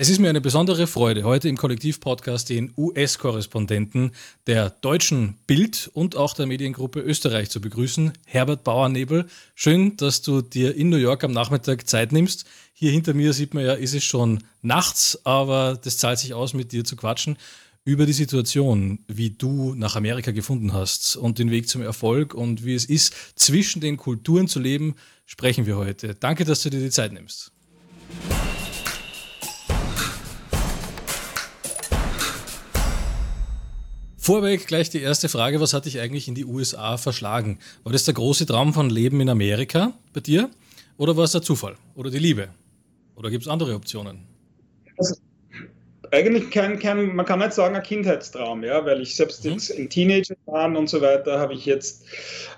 Es ist mir eine besondere Freude, heute im Kollektiv-Podcast den US-Korrespondenten der deutschen Bild und auch der Mediengruppe Österreich zu begrüßen, Herbert Bauernebel. Schön, dass du dir in New York am Nachmittag Zeit nimmst. Hier hinter mir sieht man ja, ist es schon nachts, aber das zahlt sich aus, mit dir zu quatschen über die Situation, wie du nach Amerika gefunden hast und den Weg zum Erfolg und wie es ist, zwischen den Kulturen zu leben, sprechen wir heute. Danke, dass du dir die Zeit nimmst. Vorweg gleich die erste Frage, was hat dich eigentlich in die USA verschlagen? War das der große Traum von Leben in Amerika bei dir? Oder war es der Zufall? Oder die Liebe? Oder gibt es andere Optionen? Also, eigentlich kein, kein, man kann nicht sagen, ein Kindheitstraum, ja, weil ich selbst mhm. jetzt in Teenagerjahren und so weiter habe ich jetzt,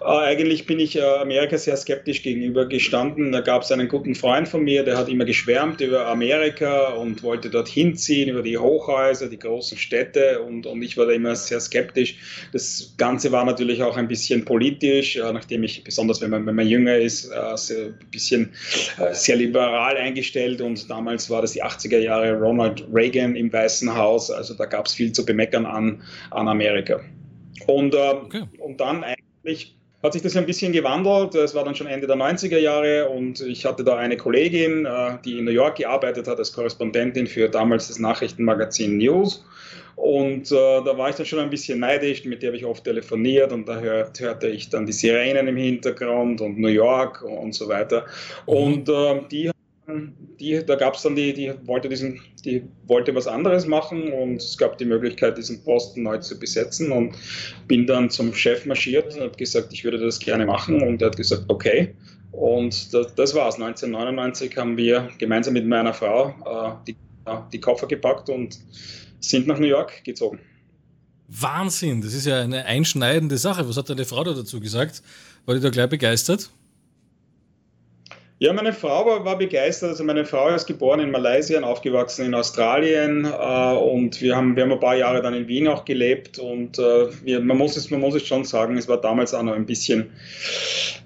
äh, eigentlich bin ich äh, Amerika sehr skeptisch gegenüber gestanden. Da gab es einen guten Freund von mir, der hat immer geschwärmt über Amerika und wollte dorthin ziehen, über die Hochhäuser, die großen Städte und, und ich war da immer sehr skeptisch. Das Ganze war natürlich auch ein bisschen politisch, äh, nachdem ich, besonders wenn man, wenn man jünger ist, äh, sehr, ein bisschen äh, sehr liberal eingestellt und damals war das die 80er Jahre Ronald Reagan im Weißen Haus. Also da gab es viel zu bemeckern an, an Amerika. Und, äh, okay. und dann eigentlich hat sich das ein bisschen gewandelt. Es war dann schon Ende der 90er Jahre und ich hatte da eine Kollegin, äh, die in New York gearbeitet hat als Korrespondentin für damals das Nachrichtenmagazin News. Und äh, da war ich dann schon ein bisschen neidisch, mit der habe ich oft telefoniert und da hört, hörte ich dann die Sirenen im Hintergrund und New York und so weiter. Und äh, die die, da gab es dann die, die wollte diesen, die wollte was anderes machen und es gab die Möglichkeit, diesen Posten neu zu besetzen und bin dann zum Chef marschiert und habe gesagt, ich würde das gerne machen und er hat gesagt, okay. Und das, das war's. 1999 haben wir gemeinsam mit meiner Frau äh, die, die Koffer gepackt und sind nach New York gezogen. Wahnsinn, das ist ja eine einschneidende Sache. Was hat deine Frau da dazu gesagt? War die da gleich begeistert? Ja, meine Frau war, war, begeistert. Also meine Frau ist geboren in Malaysia und aufgewachsen in Australien äh, und wir haben, wir haben ein paar Jahre dann in Wien auch gelebt und äh, wir, man, muss es, man muss es schon sagen, es war damals auch noch ein bisschen,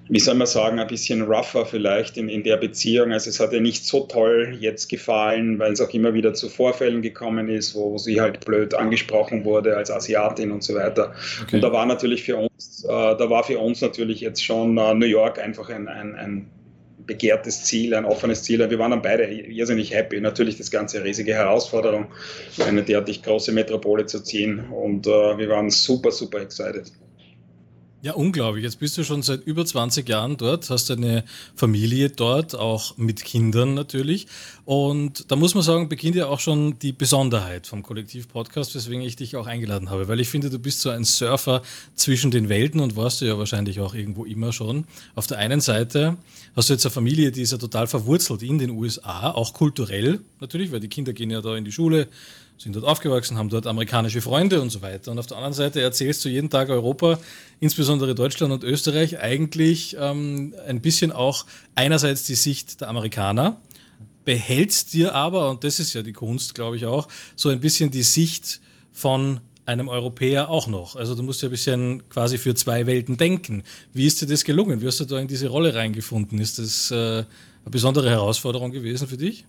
wie soll man sagen, ein bisschen rougher vielleicht in, in der Beziehung. Also es hat ihr nicht so toll jetzt gefallen, weil es auch immer wieder zu Vorfällen gekommen ist, wo sie halt blöd angesprochen wurde als Asiatin und so weiter. Okay. Und da war natürlich für uns, äh, da war für uns natürlich jetzt schon äh, New York einfach ein, ein, ein begehrtes Ziel, ein offenes Ziel. Wir waren dann beide irrsinnig happy. Natürlich das ganze riesige Herausforderung, eine derartig große Metropole zu ziehen. Und äh, wir waren super, super excited. Ja, unglaublich. Jetzt bist du schon seit über 20 Jahren dort, hast eine Familie dort, auch mit Kindern natürlich. Und da muss man sagen, beginnt ja auch schon die Besonderheit vom Kollektiv-Podcast, weswegen ich dich auch eingeladen habe. Weil ich finde, du bist so ein Surfer zwischen den Welten und warst du ja wahrscheinlich auch irgendwo immer schon. Auf der einen Seite hast du jetzt eine Familie, die ist ja total verwurzelt in den USA, auch kulturell natürlich, weil die Kinder gehen ja da in die Schule, sind dort aufgewachsen, haben dort amerikanische Freunde und so weiter. Und auf der anderen Seite erzählst du jeden Tag Europa, insbesondere Deutschland und Österreich, eigentlich ähm, ein bisschen auch einerseits die Sicht der Amerikaner, behältst dir aber, und das ist ja die Kunst, glaube ich auch, so ein bisschen die Sicht von einem Europäer auch noch. Also du musst ja ein bisschen quasi für zwei Welten denken. Wie ist dir das gelungen? Wie hast du da in diese Rolle reingefunden? Ist das äh, eine besondere Herausforderung gewesen für dich?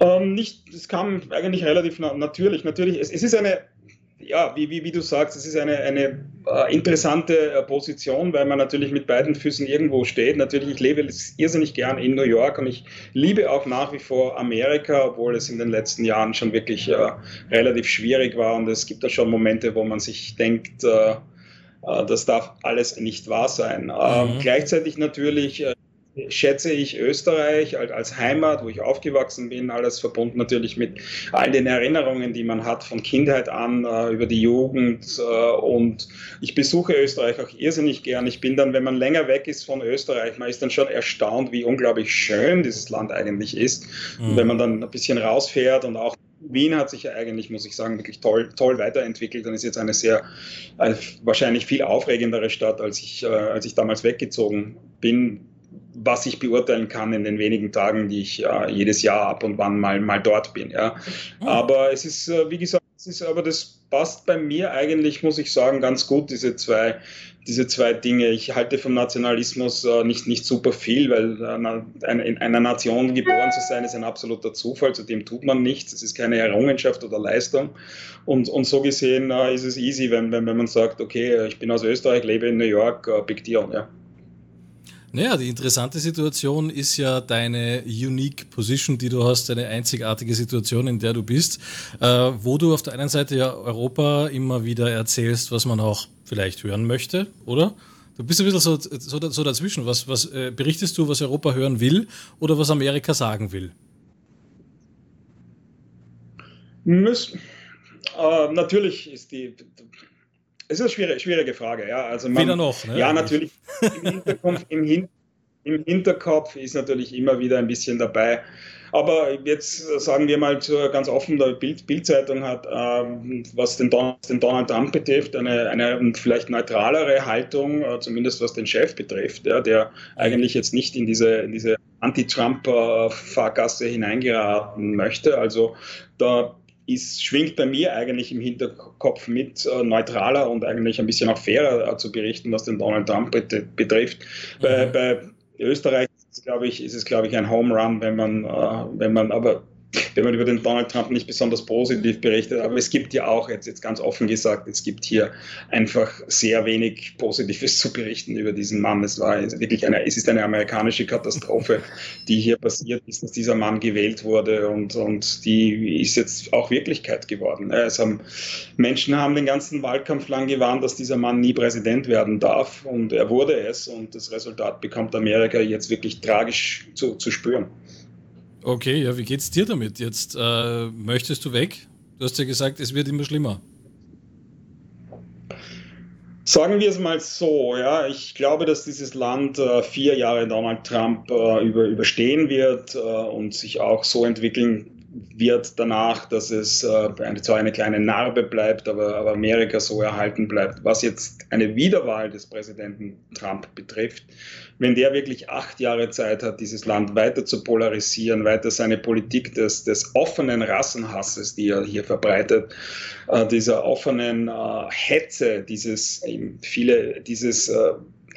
Ähm, nicht, es kam eigentlich relativ na natürlich. Natürlich, es, es ist eine, ja, wie, wie, wie, du sagst, es ist eine, eine äh, interessante äh, Position, weil man natürlich mit beiden Füßen irgendwo steht. Natürlich, ich lebe irrsinnig gern in New York und ich liebe auch nach wie vor Amerika, obwohl es in den letzten Jahren schon wirklich äh, relativ schwierig war. Und es gibt da schon Momente, wo man sich denkt, äh, äh, das darf alles nicht wahr sein. Ähm, mhm. Gleichzeitig natürlich äh, schätze ich Österreich als Heimat, wo ich aufgewachsen bin, alles verbunden natürlich mit all den Erinnerungen, die man hat von Kindheit an äh, über die Jugend. Äh, und ich besuche Österreich auch irrsinnig gern. Ich bin dann, wenn man länger weg ist von Österreich, man ist dann schon erstaunt, wie unglaublich schön dieses Land eigentlich ist. Mhm. Und wenn man dann ein bisschen rausfährt und auch Wien hat sich ja eigentlich, muss ich sagen, wirklich toll, toll weiterentwickelt und ist jetzt eine sehr, äh, wahrscheinlich viel aufregendere Stadt, als ich, als ich damals weggezogen bin was ich beurteilen kann in den wenigen Tagen, die ich äh, jedes Jahr ab und wann mal, mal dort bin. Ja. Aber es ist, äh, wie gesagt, das ist, aber das passt bei mir eigentlich, muss ich sagen, ganz gut, diese zwei, diese zwei Dinge. Ich halte vom Nationalismus äh, nicht, nicht super viel, weil äh, in einer Nation geboren zu sein, ist ein absoluter Zufall, zu dem tut man nichts. Es ist keine Errungenschaft oder Leistung. Und, und so gesehen äh, ist es easy, wenn, wenn, wenn man sagt, okay, ich bin aus Österreich, lebe in New York, äh, big deal. Ja. Naja, die interessante Situation ist ja deine unique Position, die du hast, deine einzigartige Situation, in der du bist, äh, wo du auf der einen Seite ja Europa immer wieder erzählst, was man auch vielleicht hören möchte, oder? Du bist ein bisschen so, so, so dazwischen. Was, was äh, berichtest du, was Europa hören will oder was Amerika sagen will? Müssen. Äh, natürlich ist die, es ist eine schwierige, schwierige Frage, ja. Also man, Weder noch, ne? Ja, natürlich. Im, im, Hin, Im Hinterkopf ist natürlich immer wieder ein bisschen dabei. Aber jetzt sagen wir mal ganz offen, der Bild, Bildzeitung hat, ähm, was den Donald, den Donald, Trump betrifft, eine, eine vielleicht neutralere Haltung, äh, zumindest was den Chef betrifft, ja, der eigentlich jetzt nicht in diese, in diese Anti-Trump-Fahrgasse hineingeraten möchte. Also da ist, schwingt bei mir eigentlich im Hinterkopf mit, äh, neutraler und eigentlich ein bisschen auch fairer äh, zu berichten, was den Donald Trump betrifft. Mhm. Bei, bei Österreich ist es, glaube ich, ist es, glaube ich, ein Home Run, wenn man, äh, wenn man aber wenn man über den Donald Trump nicht besonders positiv berichtet. Aber es gibt ja auch, jetzt, jetzt ganz offen gesagt, es gibt hier einfach sehr wenig Positives zu berichten über diesen Mann. Es war wirklich eine, es ist eine amerikanische Katastrophe, die hier passiert ist, dass dieser Mann gewählt wurde und, und die ist jetzt auch Wirklichkeit geworden. Es haben, Menschen haben den ganzen Wahlkampf lang gewarnt, dass dieser Mann nie Präsident werden darf und er wurde es und das Resultat bekommt Amerika jetzt wirklich tragisch zu, zu spüren. Okay, ja, wie geht's dir damit jetzt? Äh, möchtest du weg? Du hast ja gesagt, es wird immer schlimmer. Sagen wir es mal so, ja, ich glaube, dass dieses Land äh, vier Jahre Donald Trump äh, über, überstehen wird äh, und sich auch so entwickeln wird danach, dass es äh, zwar eine kleine Narbe bleibt, aber, Amerika so erhalten bleibt. Was jetzt eine Wiederwahl des Präsidenten Trump betrifft, wenn der wirklich acht Jahre Zeit hat, dieses Land weiter zu polarisieren, weiter seine Politik des, des offenen Rassenhasses, die er hier verbreitet, äh, dieser offenen äh, Hetze, dieses viele, dieses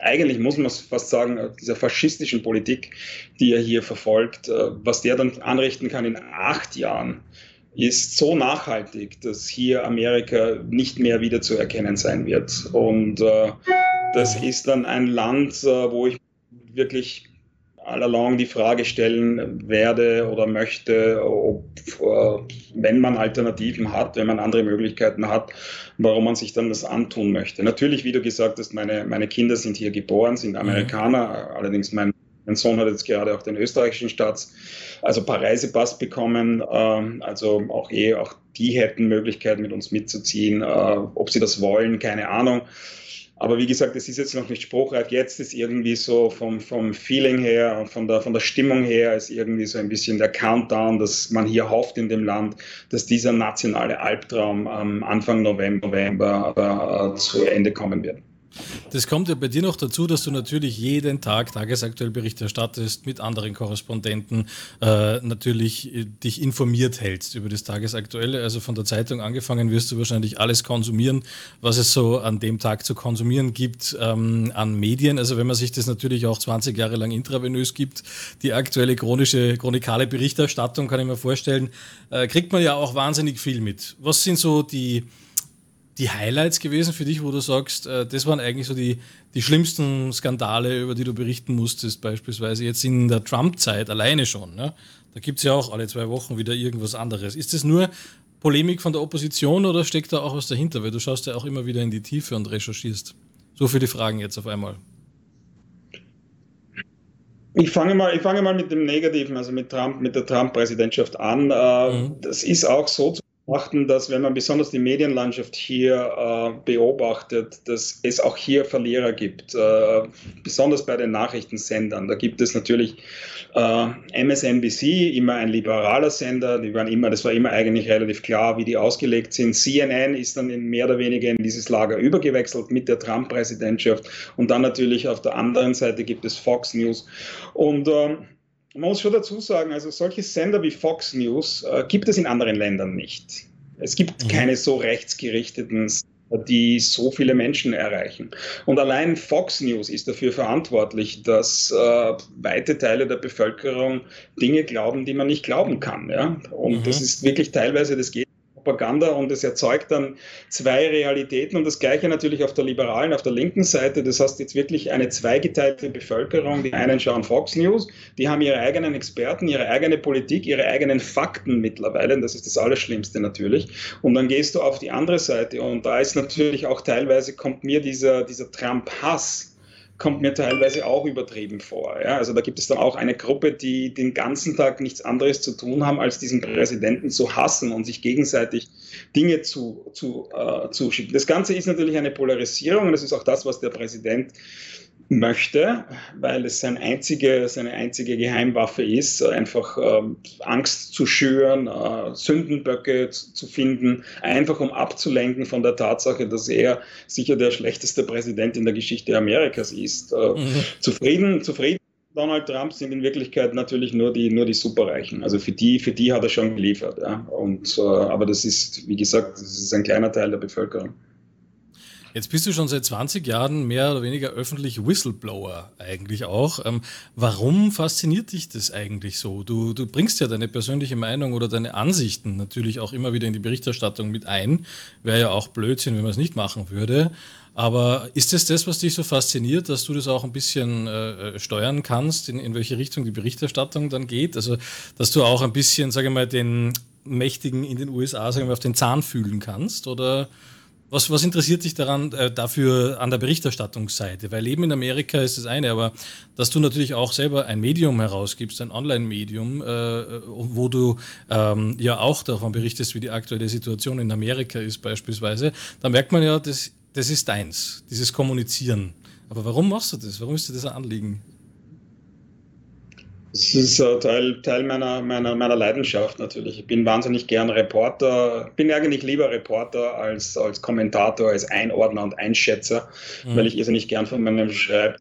eigentlich muss man fast sagen, dieser faschistischen Politik, die er hier verfolgt, äh, was der dann anrichten kann in acht Jahren, ist so nachhaltig, dass hier Amerika nicht mehr wiederzuerkennen sein wird. Und äh, das ist dann ein Land, äh, wo ich wirklich all along die Frage stellen werde oder möchte, ob, äh, wenn man Alternativen hat, wenn man andere Möglichkeiten hat, warum man sich dann das antun möchte. Natürlich, wie du gesagt hast, meine, meine Kinder sind hier geboren, sind Amerikaner, mhm. allerdings mein, mein Sohn hat jetzt gerade auch den österreichischen Staats, also Reisepass bekommen, ähm, also auch eh, auch die hätten Möglichkeit mit uns mitzuziehen, äh, ob sie das wollen, keine Ahnung. Aber wie gesagt, es ist jetzt noch nicht spruchreif. Jetzt ist irgendwie so vom, vom Feeling her und von der, von der Stimmung her ist irgendwie so ein bisschen der Countdown, dass man hier hofft in dem Land, dass dieser nationale Albtraum am Anfang November, November äh, zu Ende kommen wird. Das kommt ja bei dir noch dazu, dass du natürlich jeden Tag tagesaktuell Bericht erstattest, mit anderen Korrespondenten äh, natürlich äh, dich informiert hältst über das Tagesaktuelle. Also von der Zeitung angefangen wirst du wahrscheinlich alles konsumieren, was es so an dem Tag zu konsumieren gibt ähm, an Medien. Also wenn man sich das natürlich auch 20 Jahre lang intravenös gibt, die aktuelle chronische, chronikale Berichterstattung, kann ich mir vorstellen, äh, kriegt man ja auch wahnsinnig viel mit. Was sind so die die Highlights gewesen für dich, wo du sagst, äh, das waren eigentlich so die, die schlimmsten Skandale, über die du berichten musstest, beispielsweise jetzt in der Trump-Zeit alleine schon. Ne? Da gibt es ja auch alle zwei Wochen wieder irgendwas anderes. Ist das nur Polemik von der Opposition oder steckt da auch was dahinter? Weil du schaust ja auch immer wieder in die Tiefe und recherchierst. So viele Fragen jetzt auf einmal. Ich fange mal, ich fange mal mit dem Negativen, also mit Trump, mit der Trump-Präsidentschaft an. Äh, mhm. Das ist auch so zu beobachten, dass wenn man besonders die Medienlandschaft hier äh, beobachtet, dass es auch hier Verlierer gibt, äh, besonders bei den Nachrichtensendern. Da gibt es natürlich äh, MSNBC, immer ein liberaler Sender, die waren immer, das war immer eigentlich relativ klar, wie die ausgelegt sind. CNN ist dann mehr oder weniger in dieses Lager übergewechselt mit der Trump-Präsidentschaft und dann natürlich auf der anderen Seite gibt es Fox News und ähm, man muss schon dazu sagen, also solche Sender wie Fox News äh, gibt es in anderen Ländern nicht. Es gibt mhm. keine so rechtsgerichteten die so viele Menschen erreichen. Und allein Fox News ist dafür verantwortlich, dass äh, weite Teile der Bevölkerung Dinge glauben, die man nicht glauben kann. Ja? Und mhm. das ist wirklich teilweise, das geht Propaganda und es erzeugt dann zwei Realitäten und das gleiche natürlich auf der liberalen, auf der linken Seite. Das heißt jetzt wirklich eine zweigeteilte Bevölkerung. Die einen schauen Fox News, die haben ihre eigenen Experten, ihre eigene Politik, ihre eigenen Fakten mittlerweile. Und das ist das Allerschlimmste natürlich. Und dann gehst du auf die andere Seite und da ist natürlich auch teilweise kommt mir dieser, dieser Trump-Hass kommt mir teilweise auch übertrieben vor. Ja? Also da gibt es dann auch eine Gruppe, die den ganzen Tag nichts anderes zu tun haben, als diesen Präsidenten zu hassen und sich gegenseitig Dinge zu, zu, äh, zuschicken. Das Ganze ist natürlich eine Polarisierung und das ist auch das, was der Präsident möchte, weil es sein einzige, seine einzige Geheimwaffe ist, einfach ähm, Angst zu schüren, äh, Sündenböcke zu finden, einfach um abzulenken von der Tatsache, dass er sicher der schlechteste Präsident in der Geschichte Amerikas ist. Äh, mhm. Zufrieden, zufrieden. Donald Trump sind in Wirklichkeit natürlich nur die, nur die Superreichen. Also für die, für die hat er schon geliefert. Ja. Und, äh, aber das ist, wie gesagt, das ist ein kleiner Teil der Bevölkerung. Jetzt bist du schon seit 20 Jahren mehr oder weniger öffentlich Whistleblower eigentlich auch. Ähm, warum fasziniert dich das eigentlich so? Du, du bringst ja deine persönliche Meinung oder deine Ansichten natürlich auch immer wieder in die Berichterstattung mit ein. Wäre ja auch Blödsinn, wenn man es nicht machen würde. Aber ist es das, das, was dich so fasziniert, dass du das auch ein bisschen äh, steuern kannst, in, in welche Richtung die Berichterstattung dann geht? Also, dass du auch ein bisschen, sage ich mal, den Mächtigen in den USA, sagen wir, auf den Zahn fühlen kannst? Oder was, was interessiert dich daran äh, dafür an der Berichterstattungsseite? Weil Leben in Amerika ist das eine, aber dass du natürlich auch selber ein Medium herausgibst, ein Online-Medium, äh, wo du ähm, ja auch davon berichtest, wie die aktuelle Situation in Amerika ist beispielsweise, da merkt man ja, das, das ist deins, dieses Kommunizieren. Aber warum machst du das? Warum ist dir das ein Anliegen? Das ist äh, Teil, Teil meiner, meiner, meiner Leidenschaft natürlich. Ich bin wahnsinnig gern Reporter, bin eigentlich lieber Reporter als, als Kommentator, als Einordner und Einschätzer, mhm. weil ich irrsinnig gern von meinem Schreib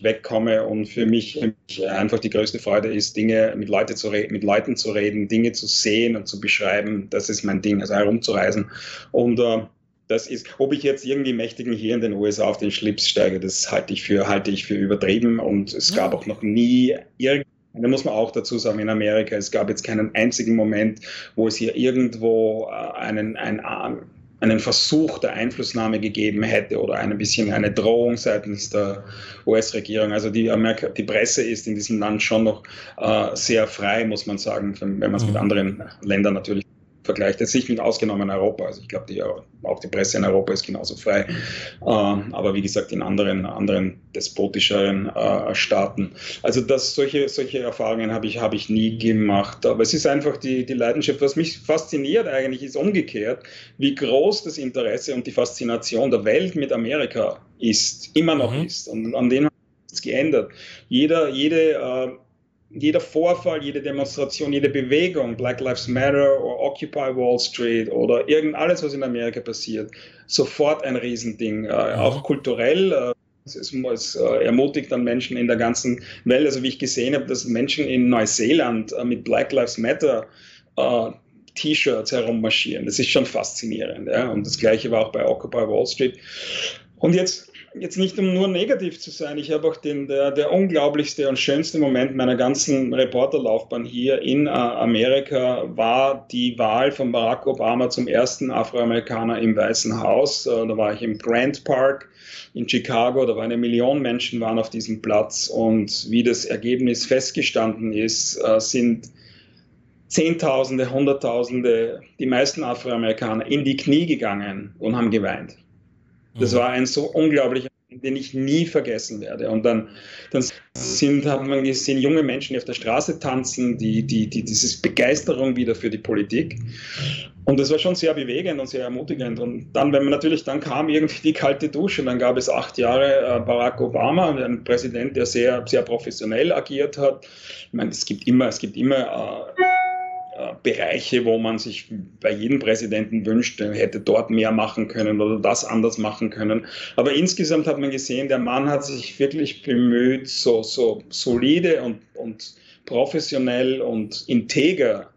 wegkomme und für mich einfach die größte Freude ist, Dinge mit, Leute zu mit Leuten zu reden, Dinge zu sehen und zu beschreiben. Das ist mein Ding, also herumzureisen. Und äh, das ist, ob ich jetzt irgendwie Mächtigen hier in den USA auf den Schlips steige, das halte ich für, halte ich für übertrieben und es gab auch noch nie irgendwie da muss man auch dazu sagen, in Amerika, es gab jetzt keinen einzigen Moment, wo es hier irgendwo äh, einen, einen, einen Versuch der Einflussnahme gegeben hätte oder ein bisschen eine Drohung seitens der US-Regierung. Also die, Amerika, die Presse ist in diesem Land schon noch äh, sehr frei, muss man sagen, wenn man es mit mhm. anderen Ländern natürlich vergleicht. Jetzt nicht mit ausgenommen Europa. Also ich glaube, die, auch die Presse in Europa ist genauso frei. Ähm, aber wie gesagt, in anderen, anderen despotischeren äh, Staaten. Also das, solche, solche Erfahrungen habe ich, hab ich nie gemacht. Aber es ist einfach die, die Leidenschaft. Was mich fasziniert eigentlich, ist umgekehrt, wie groß das Interesse und die Faszination der Welt mit Amerika ist, immer noch mhm. ist. Und an dem hat es geändert. Jeder, jede äh, jeder Vorfall, jede Demonstration, jede Bewegung, Black Lives Matter oder Occupy Wall Street oder irgend alles, was in Amerika passiert, sofort ein Riesending. Äh, mhm. Auch kulturell. Äh, es, es äh, ermutigt dann Menschen in der ganzen Welt. Also wie ich gesehen habe, dass Menschen in Neuseeland äh, mit Black Lives Matter äh, T-Shirts herummarschieren. Das ist schon faszinierend. Ja? Und das gleiche war auch bei Occupy Wall Street. Und jetzt jetzt nicht um nur negativ zu sein, ich habe auch den, der, der unglaublichste und schönste Moment meiner ganzen Reporterlaufbahn hier in äh, Amerika war die Wahl von Barack Obama zum ersten Afroamerikaner im Weißen Haus. Äh, da war ich im Grant Park in Chicago, da waren eine Million Menschen waren auf diesem Platz und wie das Ergebnis festgestanden ist, äh, sind Zehntausende, Hunderttausende, die meisten Afroamerikaner in die Knie gegangen und haben geweint. Das mhm. war ein so unglaublicher den ich nie vergessen werde. Und dann, dann sind, hat man gesehen, junge Menschen, die auf der Straße tanzen, die, die, die, diese Begeisterung wieder für die Politik. Und das war schon sehr bewegend und sehr ermutigend. Und dann, wenn man natürlich, dann kam irgendwie die kalte Dusche. Dann gab es acht Jahre äh, Barack Obama, ein Präsident, der sehr, sehr professionell agiert hat. Ich meine, es gibt immer, es gibt immer äh, äh, Bereiche, wo man sich bei jedem Präsidenten wünscht, er hätte dort mehr machen können oder das anders machen können. Aber insgesamt hat man gesehen, der Mann hat sich wirklich bemüht, so, so solide und, und professionell und integer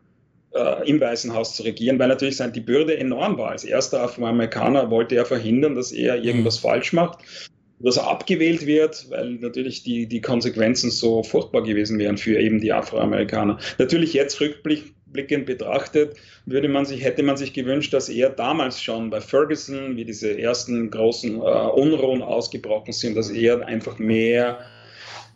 äh, im Weißen Haus zu regieren, weil natürlich die Bürde enorm war. Als erster Afroamerikaner wollte er verhindern, dass er irgendwas mhm. falsch macht, dass er abgewählt wird, weil natürlich die, die Konsequenzen so furchtbar gewesen wären für eben die Afroamerikaner. Natürlich jetzt rückblickend betrachtet, würde man sich, hätte man sich gewünscht, dass er damals schon bei Ferguson, wie diese ersten großen äh, Unruhen ausgebrochen sind, dass er einfach mehr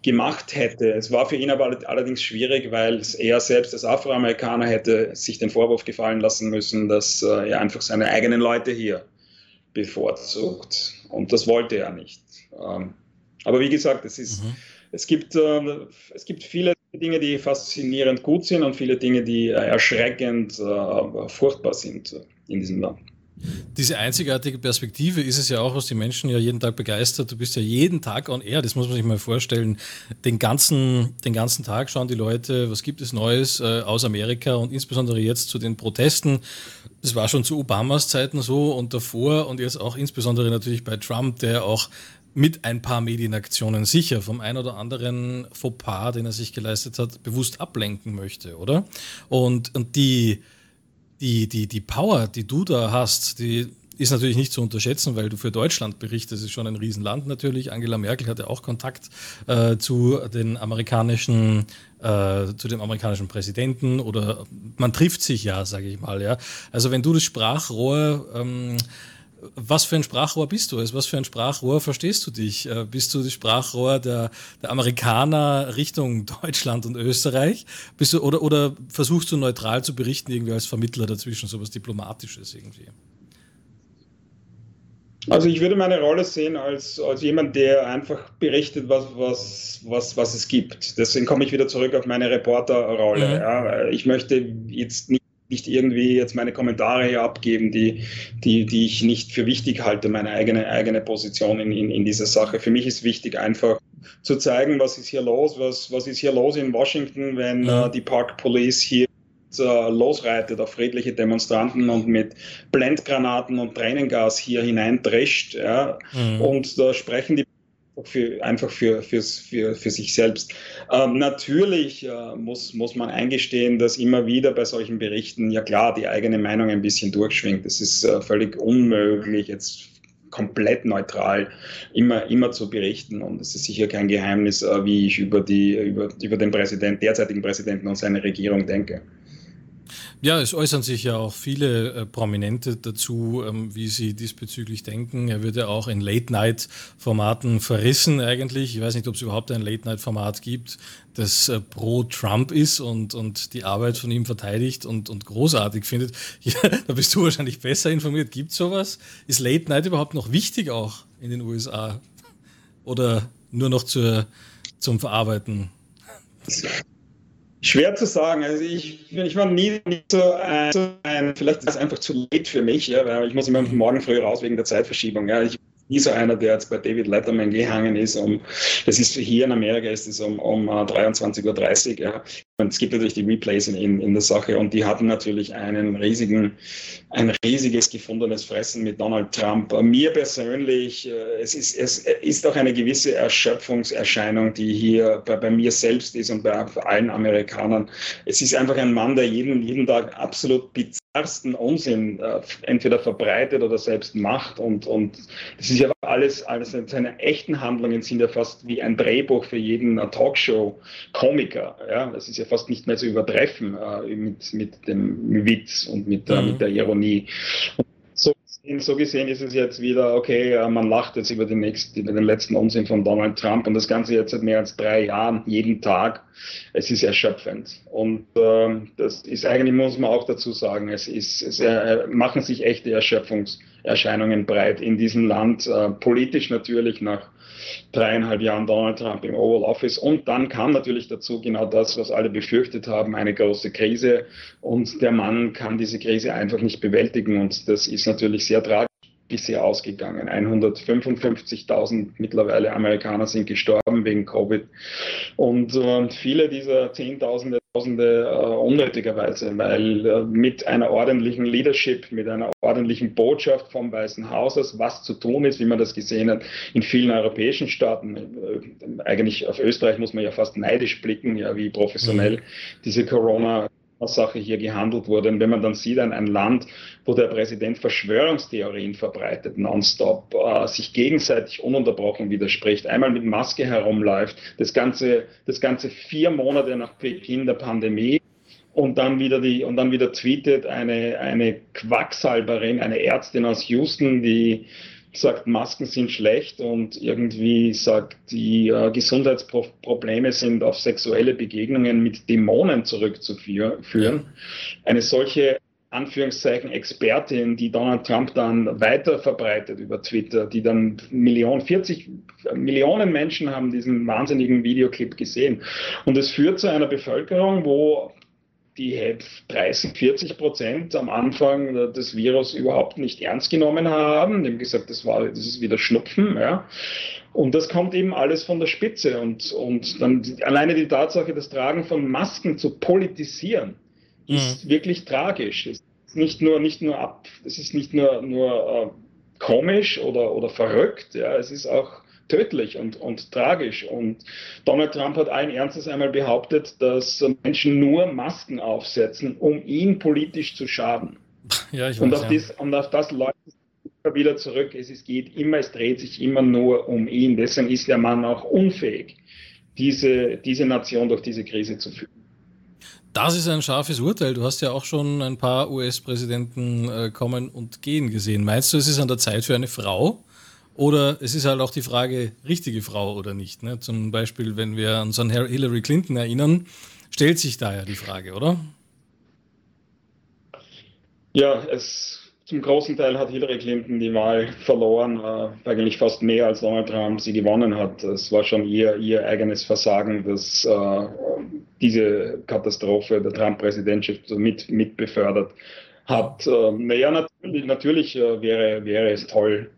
gemacht hätte. Es war für ihn aber allerdings schwierig, weil er selbst als Afroamerikaner hätte sich den Vorwurf gefallen lassen müssen, dass äh, er einfach seine eigenen Leute hier bevorzugt. Und das wollte er nicht. Ähm, aber wie gesagt, es, ist, mhm. es, gibt, äh, es gibt viele Dinge, die faszinierend gut sind und viele Dinge, die erschreckend furchtbar sind in diesem Land. Diese einzigartige Perspektive ist es ja auch, was die Menschen ja jeden Tag begeistert. Du bist ja jeden Tag on air, das muss man sich mal vorstellen. Den ganzen, den ganzen Tag schauen die Leute, was gibt es Neues äh, aus Amerika und insbesondere jetzt zu den Protesten. Das war schon zu Obamas Zeiten so und davor und jetzt auch insbesondere natürlich bei Trump, der auch mit ein paar Medienaktionen sicher vom ein oder anderen Fauxpas, den er sich geleistet hat, bewusst ablenken möchte, oder? Und, und die, die, die, die Power, die du da hast, die ist natürlich nicht zu unterschätzen, weil du für Deutschland berichtest. Ist schon ein Riesenland natürlich. Angela Merkel hatte auch Kontakt äh, zu den amerikanischen, äh, zu dem amerikanischen Präsidenten oder man trifft sich ja, sage ich mal. Ja. Also wenn du das Sprachrohr ähm, was für ein Sprachrohr bist du? Also was für ein Sprachrohr verstehst du dich? Äh, bist du das Sprachrohr der, der Amerikaner Richtung Deutschland und Österreich? Bist du, oder, oder versuchst du neutral zu berichten, irgendwie als Vermittler dazwischen, so was Diplomatisches irgendwie? Also ich würde meine Rolle sehen als, als jemand, der einfach berichtet, was, was, was, was es gibt. Deswegen komme ich wieder zurück auf meine Reporterrolle. Mhm. Ja. Ich möchte jetzt nicht nicht irgendwie jetzt meine Kommentare hier abgeben, die, die, die ich nicht für wichtig halte, meine eigene, eigene Position in, in, in dieser Sache. Für mich ist wichtig, einfach zu zeigen, was ist hier los, was, was ist hier los in Washington, wenn äh, die Park Police hier äh, losreitet auf friedliche Demonstranten und mit Blendgranaten und Tränengas hier hineindrescht. Ja. Mhm. Und da sprechen die für, einfach für, für, für, für sich selbst. Ähm, natürlich äh, muss, muss man eingestehen, dass immer wieder bei solchen Berichten, ja klar, die eigene Meinung ein bisschen durchschwingt. Das ist äh, völlig unmöglich, jetzt komplett neutral immer, immer zu berichten. Und es ist sicher kein Geheimnis, äh, wie ich über, die, über, über den Präsident, derzeitigen Präsidenten und seine Regierung denke. Ja, es äußern sich ja auch viele äh, Prominente dazu, ähm, wie sie diesbezüglich denken. Er wird ja auch in Late-Night-Formaten verrissen eigentlich. Ich weiß nicht, ob es überhaupt ein Late-Night-Format gibt, das äh, pro Trump ist und, und die Arbeit von ihm verteidigt und, und großartig findet. Ja, da bist du wahrscheinlich besser informiert. Gibt sowas? Ist Late-Night überhaupt noch wichtig auch in den USA? Oder nur noch zur, zum Verarbeiten? Schwer zu sagen. Also ich, ich war nie, so, ein, so ein, vielleicht ist es einfach zu late für mich, ja, weil ich muss immer morgen früh raus wegen der Zeitverschiebung. Ja. Ich nie so einer, der jetzt bei David Letterman gehangen ist. Um, das ist hier in Amerika ist es um, um 23.30 Uhr. Ja. Und es gibt natürlich die Replays in, in, in, der Sache und die hatten natürlich einen riesigen, ein riesiges gefundenes Fressen mit Donald Trump. Mir persönlich, äh, es ist, es ist auch eine gewisse Erschöpfungserscheinung, die hier bei, bei mir selbst ist und bei allen Amerikanern. Es ist einfach ein Mann, der jeden, jeden Tag absolut bizarrsten Unsinn äh, entweder verbreitet oder selbst macht und, und das ist ja alles, alles seine echten Handlungen sind ja fast wie ein Drehbuch für jeden Talkshow-Komiker. Ja, das ist ja fast nicht mehr zu übertreffen äh, mit, mit dem Witz und mit, äh, mhm. mit der Ironie. So, so, gesehen ist es jetzt wieder, okay, äh, man lacht jetzt über den, nächsten, über den letzten Unsinn von Donald Trump und das Ganze jetzt seit mehr als drei Jahren, jeden Tag. Es ist erschöpfend. Und äh, das ist eigentlich, muss man auch dazu sagen, es, ist, es äh, machen sich echte Erschöpfungserscheinungen breit in diesem Land, äh, politisch natürlich nach dreieinhalb Jahren Donald Trump im Oval Office. Und dann kam natürlich dazu genau das, was alle befürchtet haben, eine große Krise. Und der Mann kann diese Krise einfach nicht bewältigen. Und das ist natürlich sehr tragisch bisher ausgegangen. 155.000 mittlerweile Amerikaner sind gestorben wegen Covid. Und äh, viele dieser Zehntausende, Tausende äh, unnötigerweise, weil äh, mit einer ordentlichen Leadership, mit einer ordentlichen Botschaft vom Weißen Hauses, was zu tun ist, wie man das gesehen hat in vielen europäischen Staaten. Äh, eigentlich auf Österreich muss man ja fast neidisch blicken, ja, wie professionell mhm. diese Corona Sache hier gehandelt wurde. Und wenn man dann sieht, ein, ein Land, wo der Präsident Verschwörungstheorien verbreitet, nonstop, äh, sich gegenseitig ununterbrochen widerspricht, einmal mit Maske herumläuft, das Ganze, das Ganze vier Monate nach Beginn der Pandemie und dann wieder die und dann wieder tweetet eine, eine Quacksalberin, eine Ärztin aus Houston, die sagt, Masken sind schlecht und irgendwie sagt, die äh, Gesundheitsprobleme sind auf sexuelle Begegnungen mit Dämonen zurückzuführen. Eine solche Anführungszeichen Expertin, die Donald Trump dann weiter verbreitet über Twitter, die dann Millionen, 40 Millionen Menschen haben diesen wahnsinnigen Videoclip gesehen. Und es führt zu einer Bevölkerung, wo die 30, 40 Prozent am Anfang des Virus überhaupt nicht ernst genommen haben. Die haben gesagt, das, war, das ist wieder Schnupfen. Ja. Und das kommt eben alles von der Spitze. Und, und dann alleine die Tatsache, das Tragen von Masken zu politisieren, mhm. ist wirklich tragisch. Es ist nicht nur, nicht nur ab, es ist nicht nur, nur äh, komisch oder, oder verrückt, ja, es ist auch tödlich und, und tragisch. Und Donald Trump hat allen Ernstes einmal behauptet, dass Menschen nur Masken aufsetzen, um ihn politisch zu schaden. Ja, ich weiß, und, auf ja. das, und auf das läuft es wieder zurück. Es, es geht immer, es dreht sich immer nur um ihn. Deswegen ist der Mann auch unfähig, diese, diese Nation durch diese Krise zu führen. Das ist ein scharfes Urteil. Du hast ja auch schon ein paar US-Präsidenten äh, kommen und gehen gesehen. Meinst du, es ist an der Zeit für eine Frau? Oder es ist halt auch die Frage, richtige Frau oder nicht. Ne? Zum Beispiel, wenn wir an so einen Hillary Clinton erinnern, stellt sich da ja die Frage, oder? Ja, es, zum großen Teil hat Hillary Clinton die Wahl verloren, äh, eigentlich fast mehr als Donald Trump sie gewonnen hat. Es war schon ihr, ihr eigenes Versagen, dass äh, diese Katastrophe der Trump-Präsidentschaft mit, mit befördert hat. Äh, naja, natürlich, natürlich wäre, wäre es toll,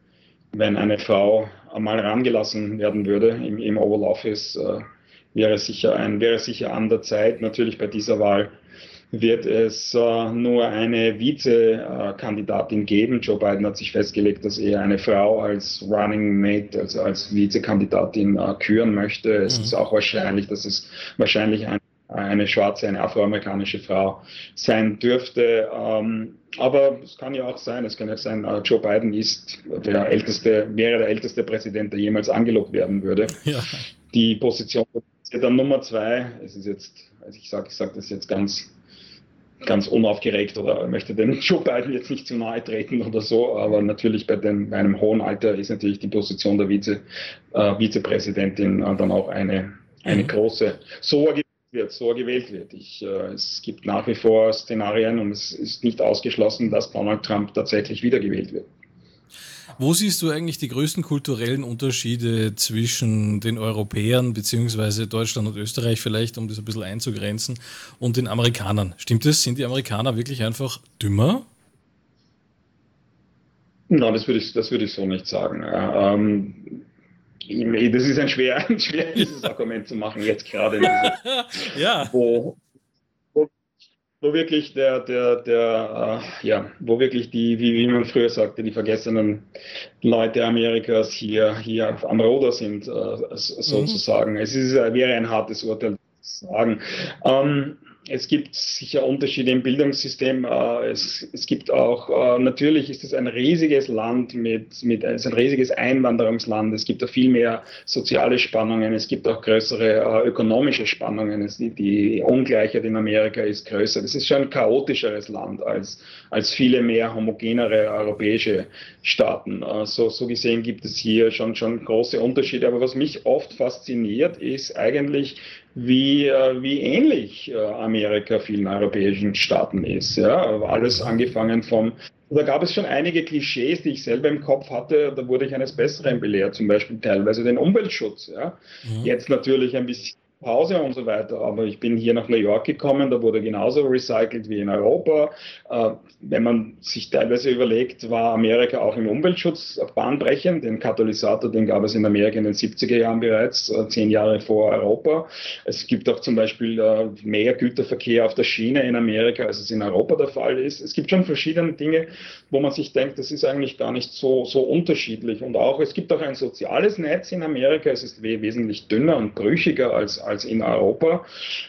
wenn eine Frau einmal rangelassen werden würde im, im Oval Office, äh, wäre, sicher ein, wäre sicher an der Zeit. Natürlich bei dieser Wahl wird es äh, nur eine Vizekandidatin geben. Joe Biden hat sich festgelegt, dass er eine Frau als Running Mate, also als Vizekandidatin äh, küren möchte. Es mhm. ist auch wahrscheinlich, dass es wahrscheinlich ein eine schwarze, eine afroamerikanische Frau sein dürfte. Ähm, aber es kann ja auch sein, es kann ja sein, äh, Joe Biden ist der älteste, wäre der älteste Präsident, der jemals angelobt werden würde. Ja. Die Position dann Nummer zwei, es ist jetzt, also ich sage ich sag das jetzt ganz, ganz unaufgeregt oder möchte den Joe Biden jetzt nicht zu nahe treten oder so, aber natürlich bei, dem, bei einem hohen Alter ist natürlich die Position der Vize, äh, Vizepräsidentin äh, dann auch eine, eine mhm. große. So wird, so er gewählt wird. Ich, äh, es gibt nach wie vor Szenarien und es ist nicht ausgeschlossen, dass Donald Trump tatsächlich wiedergewählt wird. Wo siehst du eigentlich die größten kulturellen Unterschiede zwischen den Europäern beziehungsweise Deutschland und Österreich vielleicht, um das ein bisschen einzugrenzen, und den Amerikanern? Stimmt es? Sind die Amerikaner wirklich einfach dümmer? Nein, das würde ich, das würde ich so nicht sagen. Ähm, das ist ein, schwer, ein schweres Argument zu machen, jetzt gerade. ja. Wo, wo, wo, wirklich der, der, der, uh, ja, wo wirklich die, wie, wie man früher sagte, die vergessenen Leute Amerikas hier, hier am Roder sind, uh, sozusagen. Mhm. Es ist, wäre ein hartes Urteil zu sagen. Ähm, es gibt sicher Unterschiede im Bildungssystem. Äh, es, es gibt auch, äh, natürlich ist es ein riesiges Land mit, mit es ist ein riesiges Einwanderungsland. Es gibt da viel mehr soziale Spannungen. Es gibt auch größere äh, ökonomische Spannungen. Es, die, Ungleichheit in Amerika ist größer. Das ist schon ein chaotischeres Land als, als viele mehr homogenere europäische Staaten. So, so gesehen gibt es hier schon, schon große Unterschiede. Aber was mich oft fasziniert, ist eigentlich, wie, äh, wie ähnlich äh, Amerika vielen europäischen Staaten ist. Ja? Alles angefangen vom da gab es schon einige Klischees, die ich selber im Kopf hatte. Da wurde ich eines Besseren belehrt, zum Beispiel teilweise den Umweltschutz. Ja. Mhm. Jetzt natürlich ein bisschen Pause und so weiter. Aber ich bin hier nach New York gekommen, da wurde genauso recycelt wie in Europa. Äh, wenn man sich teilweise überlegt, war Amerika auch im Umweltschutz bahnbrechend. Den Katalysator, den gab es in Amerika in den 70er Jahren bereits, äh, zehn Jahre vor Europa. Es gibt auch zum Beispiel äh, mehr Güterverkehr auf der Schiene in Amerika, als es in Europa der Fall ist. Es gibt schon verschiedene Dinge, wo man sich denkt, das ist eigentlich gar nicht so, so unterschiedlich. Und auch, es gibt auch ein soziales Netz in Amerika. Es ist wesentlich dünner und brüchiger als als in Europa.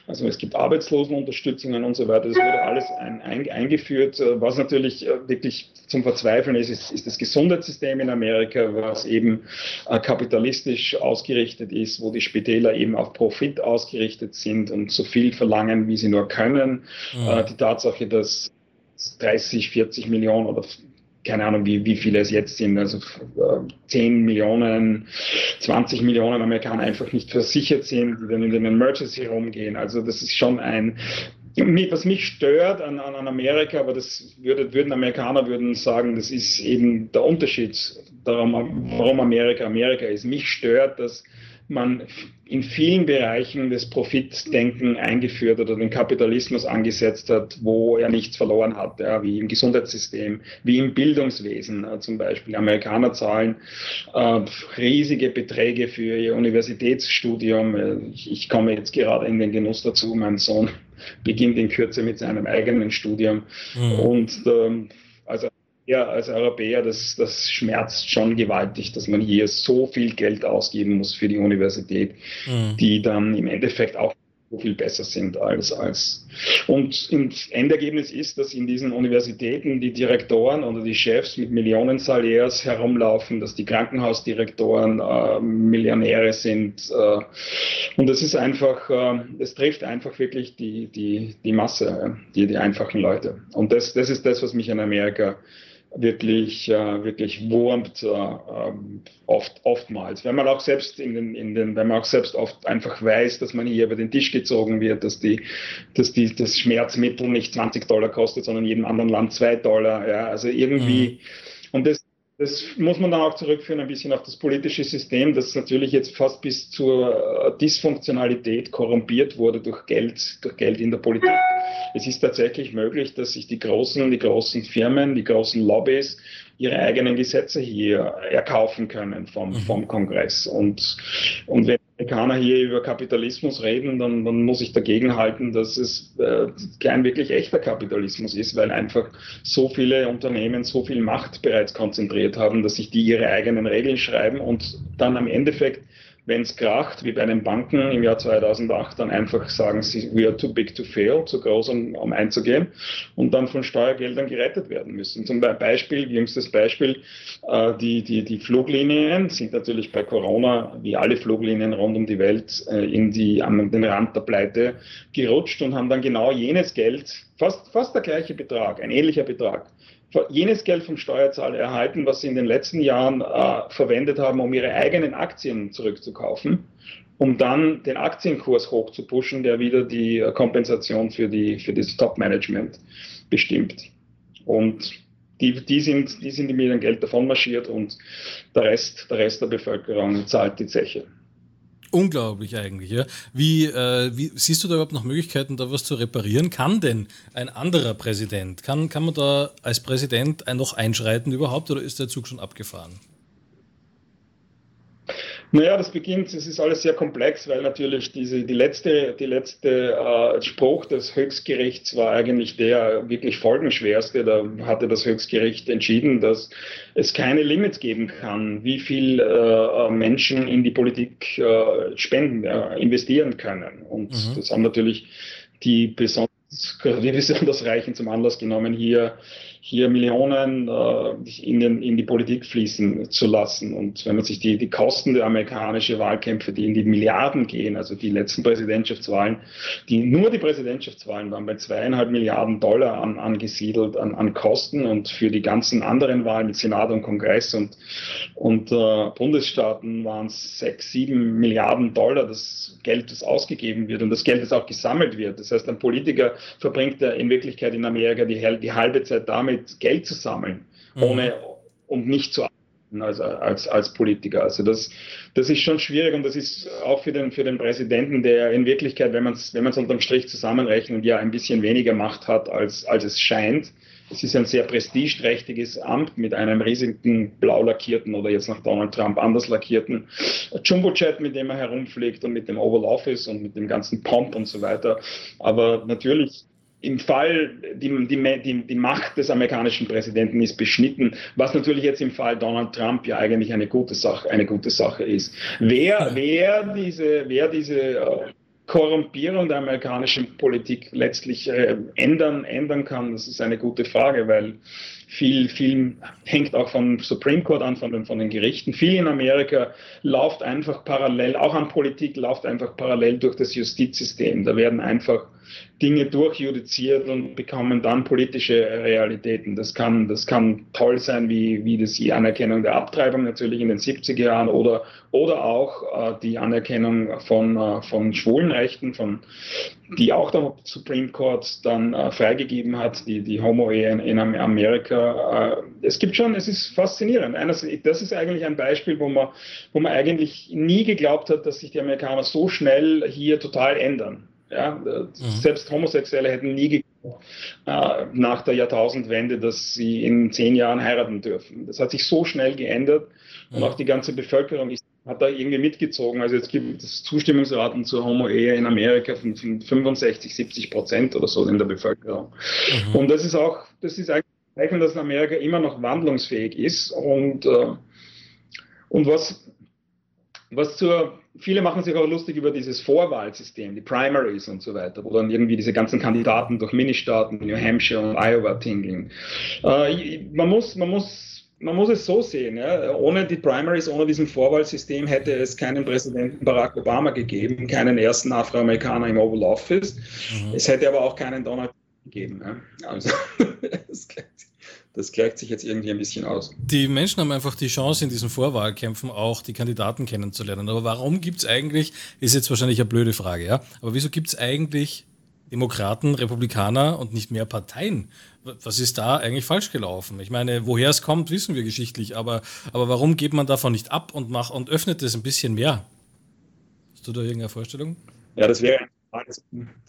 Also es gibt Arbeitslosenunterstützungen und so weiter. Das wurde alles ein, ein, eingeführt. Was natürlich wirklich zum Verzweifeln ist, ist, ist das Gesundheitssystem in Amerika, was eben kapitalistisch ausgerichtet ist, wo die Spitäler eben auf Profit ausgerichtet sind und so viel verlangen, wie sie nur können. Mhm. Die Tatsache, dass 30, 40 Millionen oder keine Ahnung, wie, wie viele es jetzt sind, also äh, 10 Millionen, 20 Millionen Amerikaner einfach nicht versichert sind, die dann in den Emergency rumgehen. Also das ist schon ein, was mich stört an, an Amerika, aber das würde, würden Amerikaner würden sagen, das ist eben der Unterschied, darum, warum Amerika Amerika ist. Mich stört, dass man in vielen Bereichen das Profitdenken eingeführt oder den Kapitalismus angesetzt hat, wo er nichts verloren hat, ja, wie im Gesundheitssystem, wie im Bildungswesen äh, zum Beispiel. Amerikaner zahlen äh, riesige Beträge für ihr Universitätsstudium. Äh, ich, ich komme jetzt gerade in den Genuss dazu, mein Sohn beginnt in Kürze mit seinem eigenen Studium. Mhm. Und ähm, ja, als Europäer, das, das schmerzt schon gewaltig, dass man hier so viel Geld ausgeben muss für die Universität, mhm. die dann im Endeffekt auch so viel besser sind als, als. Und das Endergebnis ist, dass in diesen Universitäten die Direktoren oder die Chefs mit Millionen Salärs herumlaufen, dass die Krankenhausdirektoren äh, Millionäre sind. Äh, und das ist einfach, äh, es trifft einfach wirklich die, die, die Masse, die, die einfachen Leute. Und das, das ist das, was mich in Amerika wirklich, äh, wirklich wurmt, äh, ähm, oft, oftmals. Wenn man auch selbst in den, in den, wenn man auch selbst oft einfach weiß, dass man hier über den Tisch gezogen wird, dass die, dass die, das Schmerzmittel nicht 20 Dollar kostet, sondern in jedem anderen Land 2 Dollar, ja, also irgendwie, mhm. und das, das muss man dann auch zurückführen ein bisschen auf das politische System, das natürlich jetzt fast bis zur äh, Dysfunktionalität korrumpiert wurde durch Geld, durch Geld in der Politik. Es ist tatsächlich möglich, dass sich die großen, die großen Firmen, die großen Lobbys ihre eigenen Gesetze hier erkaufen können vom, mhm. vom Kongress. Und, und wenn Amerikaner hier über Kapitalismus reden, dann, dann muss ich dagegen halten, dass es äh, kein wirklich echter Kapitalismus ist, weil einfach so viele Unternehmen so viel Macht bereits konzentriert haben, dass sich die ihre eigenen Regeln schreiben und dann am Endeffekt wenn es kracht, wie bei den Banken im Jahr 2008, dann einfach sagen sie, we are too big to fail, zu groß, um, um einzugehen und dann von Steuergeldern gerettet werden müssen. Zum Beispiel, jüngstes Beispiel, äh, die, die, die Fluglinien sind natürlich bei Corona, wie alle Fluglinien rund um die Welt, äh, in die, an den Rand der Pleite gerutscht und haben dann genau jenes Geld, fast, fast der gleiche Betrag, ein ähnlicher Betrag, jenes Geld vom Steuerzahler erhalten, was sie in den letzten Jahren äh, verwendet haben, um ihre eigenen Aktien zurückzukaufen, um dann den Aktienkurs hochzupuschen, der wieder die äh, Kompensation für, die, für das Top-Management bestimmt. Und die, die, sind, die sind mit ihrem Geld davon marschiert und der Rest, der Rest der Bevölkerung zahlt die Zeche. Unglaublich eigentlich, ja. Wie, äh, wie siehst du da überhaupt noch Möglichkeiten, da was zu reparieren? Kann denn ein anderer Präsident, kann, kann man da als Präsident noch einschreiten überhaupt oder ist der Zug schon abgefahren? Naja, das beginnt, es ist alles sehr komplex, weil natürlich diese, die letzte, die letzte äh, Spruch des Höchstgerichts war eigentlich der wirklich folgenschwerste. Da hatte das Höchstgericht entschieden, dass es keine Limits geben kann, wie viel äh, Menschen in die Politik äh, spenden, äh, investieren können. Und mhm. das haben natürlich die besonders, die besonders Reichen zum Anlass genommen, hier hier Millionen äh, in, den, in die Politik fließen zu lassen. Und wenn man sich die, die Kosten der amerikanischen Wahlkämpfe, die in die Milliarden gehen, also die letzten Präsidentschaftswahlen, die nur die Präsidentschaftswahlen waren bei zweieinhalb Milliarden Dollar an, angesiedelt an, an Kosten und für die ganzen anderen Wahlen mit Senat und Kongress und, und äh, Bundesstaaten waren es sechs, sieben Milliarden Dollar, das Geld, das ausgegeben wird und das Geld, das auch gesammelt wird. Das heißt, ein Politiker verbringt ja in Wirklichkeit in Amerika die, die halbe Zeit damit, damit Geld zu sammeln, mhm. ohne und nicht zu arbeiten als, als, als Politiker. Also das, das ist schon schwierig und das ist auch für den, für den Präsidenten, der in Wirklichkeit, wenn man es wenn unterm Strich zusammenrechnet, ja ein bisschen weniger Macht hat, als, als es scheint. Es ist ein sehr prestigeträchtiges Amt mit einem riesigen blau lackierten oder jetzt nach Donald Trump anders lackierten Jumbo-Jet, mit dem er herumfliegt und mit dem Oval Office und mit dem ganzen Pomp und so weiter. Aber natürlich im Fall, die, die, die, Macht des amerikanischen Präsidenten ist beschnitten, was natürlich jetzt im Fall Donald Trump ja eigentlich eine gute Sache, eine gute Sache ist. Wer, wer diese, wer diese, äh, Korrumpierung der amerikanischen Politik letztlich äh, ändern, ändern kann, das ist eine gute Frage, weil viel, viel hängt auch vom Supreme Court an, von den, von den Gerichten. Viel in Amerika läuft einfach parallel, auch an Politik läuft einfach parallel durch das Justizsystem. Da werden einfach Dinge durchjudiziert und bekommen dann politische Realitäten. Das kann, das kann toll sein, wie, wie das die Anerkennung der Abtreibung natürlich in den 70er Jahren oder, oder auch äh, die Anerkennung von, äh, von Schwulenrechten, von, die auch der Supreme Court dann äh, freigegeben hat, die, die Homo-Ehe in, in, Amerika. Äh, es gibt schon, es ist faszinierend. das ist eigentlich ein Beispiel, wo man, wo man eigentlich nie geglaubt hat, dass sich die Amerikaner so schnell hier total ändern. Ja, mhm. Selbst Homosexuelle hätten nie geglaubt, äh, nach der Jahrtausendwende, dass sie in zehn Jahren heiraten dürfen. Das hat sich so schnell geändert mhm. und auch die ganze Bevölkerung ist, hat da irgendwie mitgezogen. Also jetzt gibt es Zustimmungsraten zur Homo-Ehe in Amerika von, von 65, 70 Prozent oder so in der Bevölkerung. Mhm. Und das ist auch, das ist eigentlich ein Zeichen, dass Amerika immer noch wandlungsfähig ist und, äh, und was was zur, viele machen sich auch lustig über dieses Vorwahlsystem, die Primaries und so weiter, wo dann irgendwie diese ganzen Kandidaten durch Ministaaten, New Hampshire und Iowa tingeln. Äh, man muss, man muss man muss es so sehen, ja. ohne die Primaries, ohne diesem Vorwahlsystem hätte es keinen Präsidenten Barack Obama gegeben, keinen ersten Afroamerikaner im Oval Office. Mhm. Es hätte aber auch keinen Donald Trump gegeben. Ja. Also, das gleicht sich jetzt irgendwie ein bisschen aus. Die Menschen haben einfach die Chance, in diesen Vorwahlkämpfen auch die Kandidaten kennenzulernen. Aber warum gibt es eigentlich, ist jetzt wahrscheinlich eine blöde Frage, ja, aber wieso gibt es eigentlich Demokraten, Republikaner und nicht mehr Parteien? Was ist da eigentlich falsch gelaufen? Ich meine, woher es kommt, wissen wir geschichtlich, aber, aber warum geht man davon nicht ab und, macht, und öffnet es ein bisschen mehr? Hast du da irgendeine Vorstellung? Ja, das wäre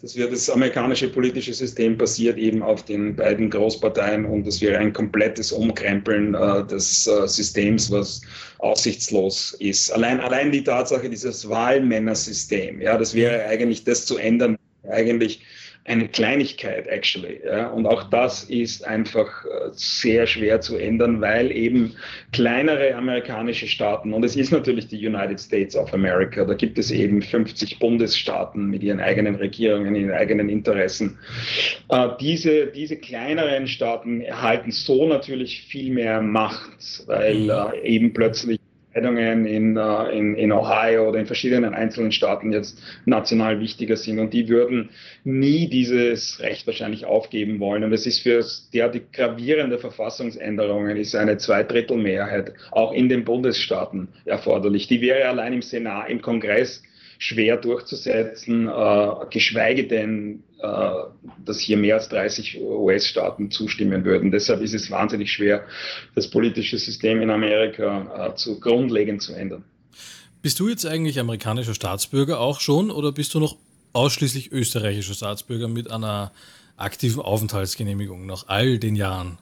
das, wird das amerikanische politische System basiert eben auf den beiden Großparteien und es wäre ein komplettes Umkrempeln äh, des äh, Systems, was aussichtslos ist. Allein, allein die Tatsache dieses Wahlmännersystem, ja, das wäre eigentlich das zu ändern, eigentlich eine Kleinigkeit, actually. Ja? Und auch das ist einfach äh, sehr schwer zu ändern, weil eben kleinere amerikanische Staaten, und es ist natürlich die United States of America, da gibt es eben 50 Bundesstaaten mit ihren eigenen Regierungen, ihren eigenen Interessen. Äh, diese, diese kleineren Staaten erhalten so natürlich viel mehr Macht, weil mhm. äh, eben plötzlich Entscheidungen in, äh, in, in Ohio oder in verschiedenen einzelnen Staaten jetzt national wichtiger sind. Und die würden nie dieses Recht wahrscheinlich aufgeben wollen. Und es ist für derartig gravierende Verfassungsänderungen ist eine Zweidrittelmehrheit auch in den Bundesstaaten erforderlich. Die wäre allein im Senat, im Kongress schwer durchzusetzen, äh, geschweige denn, äh, dass hier mehr als 30 US-Staaten zustimmen würden. Deshalb ist es wahnsinnig schwer, das politische System in Amerika äh, zu grundlegend zu ändern. Bist du jetzt eigentlich amerikanischer Staatsbürger auch schon oder bist du noch ausschließlich österreichischer Staatsbürger mit einer aktiven Aufenthaltsgenehmigung nach all den Jahren?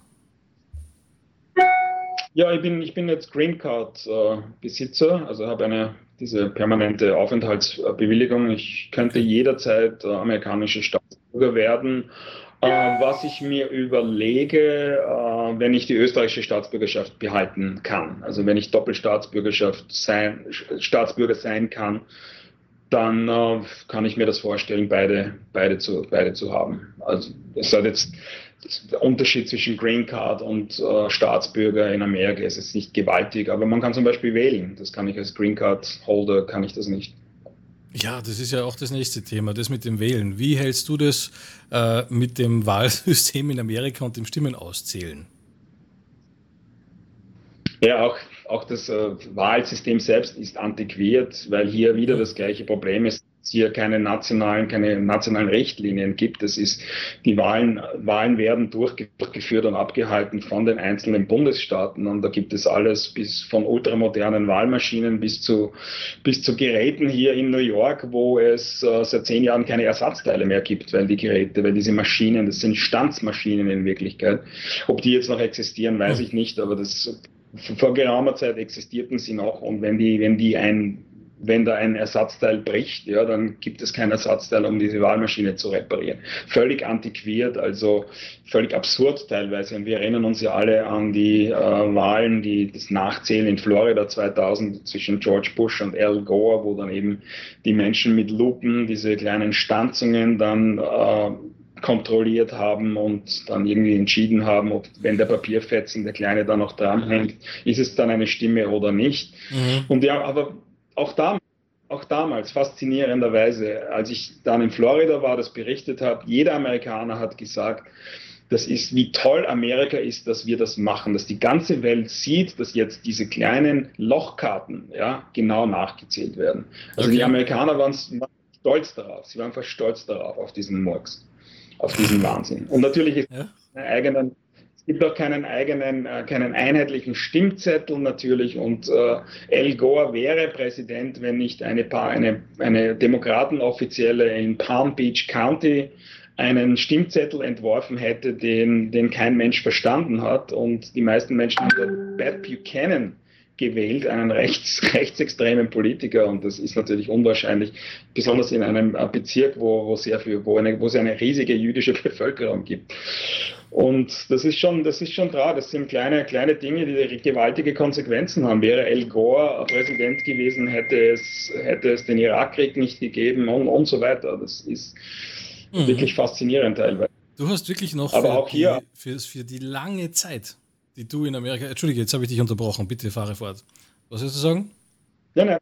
Ja, ich bin, ich bin jetzt Green Card äh, Besitzer, also habe eine diese permanente Aufenthaltsbewilligung. Ich könnte jederzeit äh, amerikanischer Staatsbürger werden. Äh, was ich mir überlege, äh, wenn ich die österreichische Staatsbürgerschaft behalten kann, also wenn ich Doppelstaatsbürgerschaft sein, Staatsbürger sein kann, dann äh, kann ich mir das vorstellen, beide, beide, zu, beide zu haben. Also es hat jetzt der Unterschied zwischen Green Card und äh, Staatsbürger in Amerika ist jetzt nicht gewaltig, aber man kann zum Beispiel wählen. Das kann ich als Green Card Holder, kann ich das nicht. Ja, das ist ja auch das nächste Thema, das mit dem Wählen. Wie hältst du das äh, mit dem Wahlsystem in Amerika und dem Stimmenauszählen? Ja, auch, auch das äh, Wahlsystem selbst ist antiquiert, weil hier wieder das gleiche Problem ist es hier keine nationalen, keine nationalen Richtlinien gibt. Das ist, die Wahlen, Wahlen werden durchgeführt und abgehalten von den einzelnen Bundesstaaten und da gibt es alles bis von ultramodernen Wahlmaschinen bis zu, bis zu Geräten hier in New York, wo es äh, seit zehn Jahren keine Ersatzteile mehr gibt, weil die Geräte, weil diese Maschinen, das sind Standsmaschinen in Wirklichkeit. Ob die jetzt noch existieren, weiß ich nicht, aber das vor geraumer Zeit existierten sie noch und wenn die, wenn die ein wenn da ein Ersatzteil bricht, ja, dann gibt es kein Ersatzteil, um diese Wahlmaschine zu reparieren. Völlig antiquiert, also völlig absurd teilweise. Und wir erinnern uns ja alle an die äh, Wahlen, die das Nachzählen in Florida 2000 zwischen George Bush und Al Gore, wo dann eben die Menschen mit Lupen diese kleinen Stanzungen dann äh, kontrolliert haben und dann irgendwie entschieden haben, ob wenn der Papierfetzen, der Kleine da noch dranhängt, ist es dann eine Stimme oder nicht. Mhm. Und ja, aber auch da auch damals faszinierenderweise, als ich dann in Florida war, das berichtet habe, jeder Amerikaner hat gesagt, das ist, wie toll Amerika ist, dass wir das machen, dass die ganze Welt sieht, dass jetzt diese kleinen Lochkarten ja, genau nachgezählt werden. Also okay. die Amerikaner waren, stolz darauf, sie waren einfach stolz darauf, auf diesen Murks, auf diesen Wahnsinn. Und natürlich ist ja. eigenen es gibt auch keinen eigenen, äh, keinen einheitlichen Stimmzettel natürlich und äh, Al Gore wäre Präsident, wenn nicht eine, eine, eine Demokratenoffizielle in Palm Beach County einen Stimmzettel entworfen hätte, den, den kein Mensch verstanden hat und die meisten Menschen haben Pat Buchanan gewählt, einen rechts, rechtsextremen Politiker und das ist natürlich unwahrscheinlich, besonders in einem Bezirk, wo, wo, sehr viel, wo, eine, wo es eine riesige jüdische Bevölkerung gibt. Und das ist schon, das ist schon dran. Das sind kleine, kleine Dinge, die gewaltige Konsequenzen haben. Wäre El Gore Präsident gewesen, hätte es, hätte es den Irakkrieg nicht gegeben und, und so weiter. Das ist mhm. wirklich faszinierend teilweise. Du hast wirklich noch Aber für, auch hier, die, für, für die lange Zeit, die du in Amerika. Entschuldige, jetzt habe ich dich unterbrochen. Bitte fahre fort. Was willst du sagen? Ja, nein.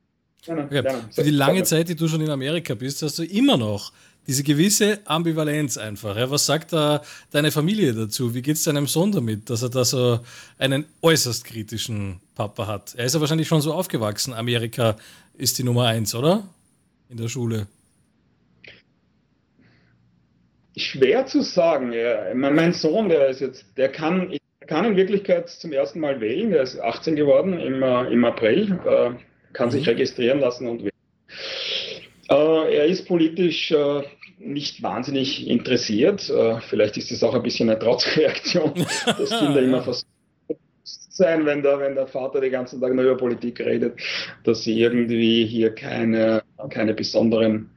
Okay. Für die lange Zeit, die du schon in Amerika bist, hast du immer noch diese gewisse Ambivalenz einfach. Ja. Was sagt da deine Familie dazu? Wie geht es deinem Sohn damit, dass er da so einen äußerst kritischen Papa hat? Er ist ja wahrscheinlich schon so aufgewachsen. Amerika ist die Nummer eins, oder? In der Schule. Schwer zu sagen. Ja. Mein Sohn, der ist jetzt, der kann, kann in Wirklichkeit zum ersten Mal wählen. Der ist 18 geworden im, äh, im April, äh, kann mhm. sich registrieren lassen und wählen. Äh, er ist politisch äh, nicht wahnsinnig interessiert. Äh, vielleicht ist es auch ein bisschen eine Trotzreaktion, dass Kinder immer versuchen sein, wenn der, wenn der Vater den ganzen Tag nur über Politik redet, dass sie irgendwie hier keine, keine besonderen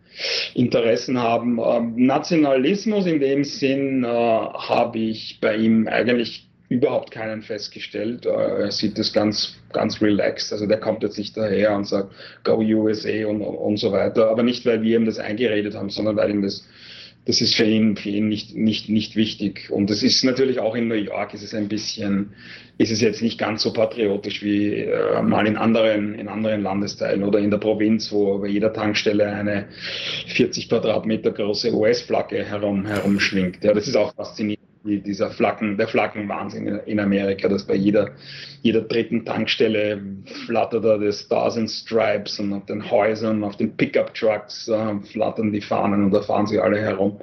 Interessen haben. Ähm, Nationalismus in dem Sinn äh, habe ich bei ihm eigentlich überhaupt keinen festgestellt. Äh, er sieht das ganz, ganz relaxed. Also der kommt jetzt nicht daher und sagt, go USA und, und so weiter. Aber nicht, weil wir ihm das eingeredet haben, sondern weil ihm das, das ist für ihn, für ihn nicht, nicht, nicht wichtig. Und das ist natürlich auch in New York, ist es ein bisschen, ist es jetzt nicht ganz so patriotisch wie äh, mal in anderen, in anderen Landesteilen oder in der Provinz, wo bei jeder Tankstelle eine 40 Quadratmeter große US-Flagge herum, herumschwingt. Ja, das ist auch faszinierend dieser Flaggen, der Flaggenwahnsinn in Amerika, dass bei jeder, jeder dritten Tankstelle flattert da das Stars and Stripes und auf den Häusern, auf den Pickup-Trucks äh, flattern die Fahnen und da fahren sie alle herum.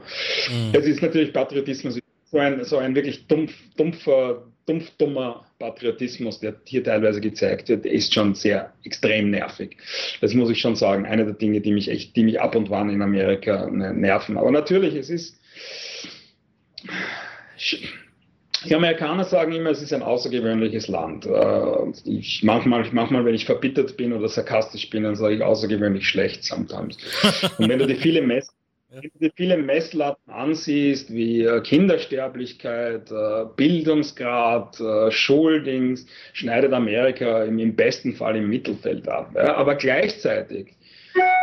Mhm. Es ist natürlich Patriotismus, so ein, so ein wirklich dumpf, dumpfer, dumpf dummer Patriotismus, der hier teilweise gezeigt wird, ist schon sehr extrem nervig. Das muss ich schon sagen. Eine der Dinge, die mich echt, die mich ab und wann in Amerika ne, nerven. Aber natürlich, es ist, die Amerikaner sagen immer, es ist ein außergewöhnliches Land. Äh, ich, manchmal, manchmal, wenn ich verbittert bin oder sarkastisch bin, dann sage ich außergewöhnlich schlecht sometimes. Und wenn du die viele Mess wenn du viele Messlatten ansiehst, wie äh, Kindersterblichkeit, äh, Bildungsgrad, Schuldings, schneidet Amerika im, besten Fall im Mittelfeld ab. Aber gleichzeitig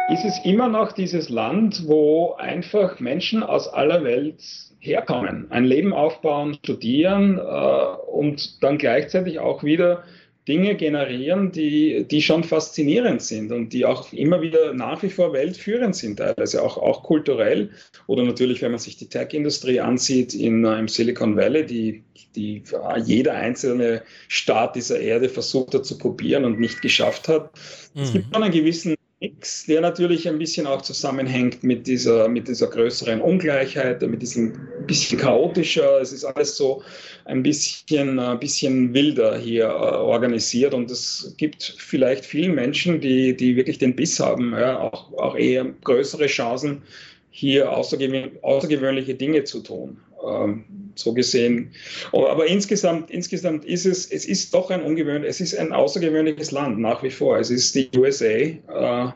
ist es immer noch dieses Land, wo einfach Menschen aus aller Welt herkommen, ein Leben aufbauen, studieren äh, und dann gleichzeitig auch wieder Dinge generieren, die, die schon faszinierend sind und die auch immer wieder nach wie vor weltführend sind, teilweise auch, auch kulturell. Oder natürlich, wenn man sich die Tech-Industrie ansieht in, uh, im Silicon Valley, die, die uh, jeder einzelne Staat dieser Erde versucht hat zu kopieren und nicht geschafft hat. Mhm. Es gibt schon einen gewissen Mix, der natürlich ein bisschen auch zusammenhängt mit dieser, mit dieser größeren Ungleichheit, mit diesem bisschen chaotischer. Es ist alles so ein bisschen, ein bisschen wilder hier äh, organisiert und es gibt vielleicht vielen Menschen, die, die wirklich den Biss haben, ja, auch, auch eher größere Chancen, hier außergewöhnliche Dinge zu tun. Ähm, so gesehen. Aber insgesamt, insgesamt ist es, es ist doch ein ungewöhnlich, es ist ein außergewöhnliches Land nach wie vor. Es ist die USA. Äh,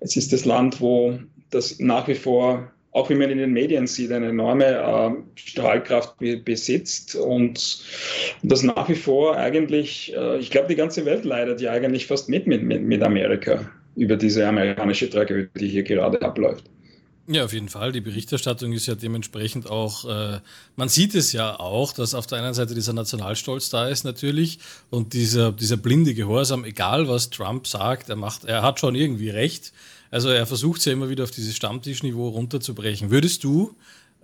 es ist das Land, wo das nach wie vor auch wie man in den Medien sieht, eine enorme äh, Strahlkraft besitzt und das nach wie vor eigentlich, äh, ich glaube, die ganze Welt leidet ja eigentlich fast mit, mit, mit Amerika über diese amerikanische Tragödie, die hier gerade abläuft. Ja, auf jeden Fall. Die Berichterstattung ist ja dementsprechend auch, äh, man sieht es ja auch, dass auf der einen Seite dieser Nationalstolz da ist natürlich und dieser, dieser blinde Gehorsam, egal was Trump sagt, er macht, er hat schon irgendwie recht. Also er versucht es ja immer wieder auf dieses Stammtischniveau runterzubrechen. Würdest du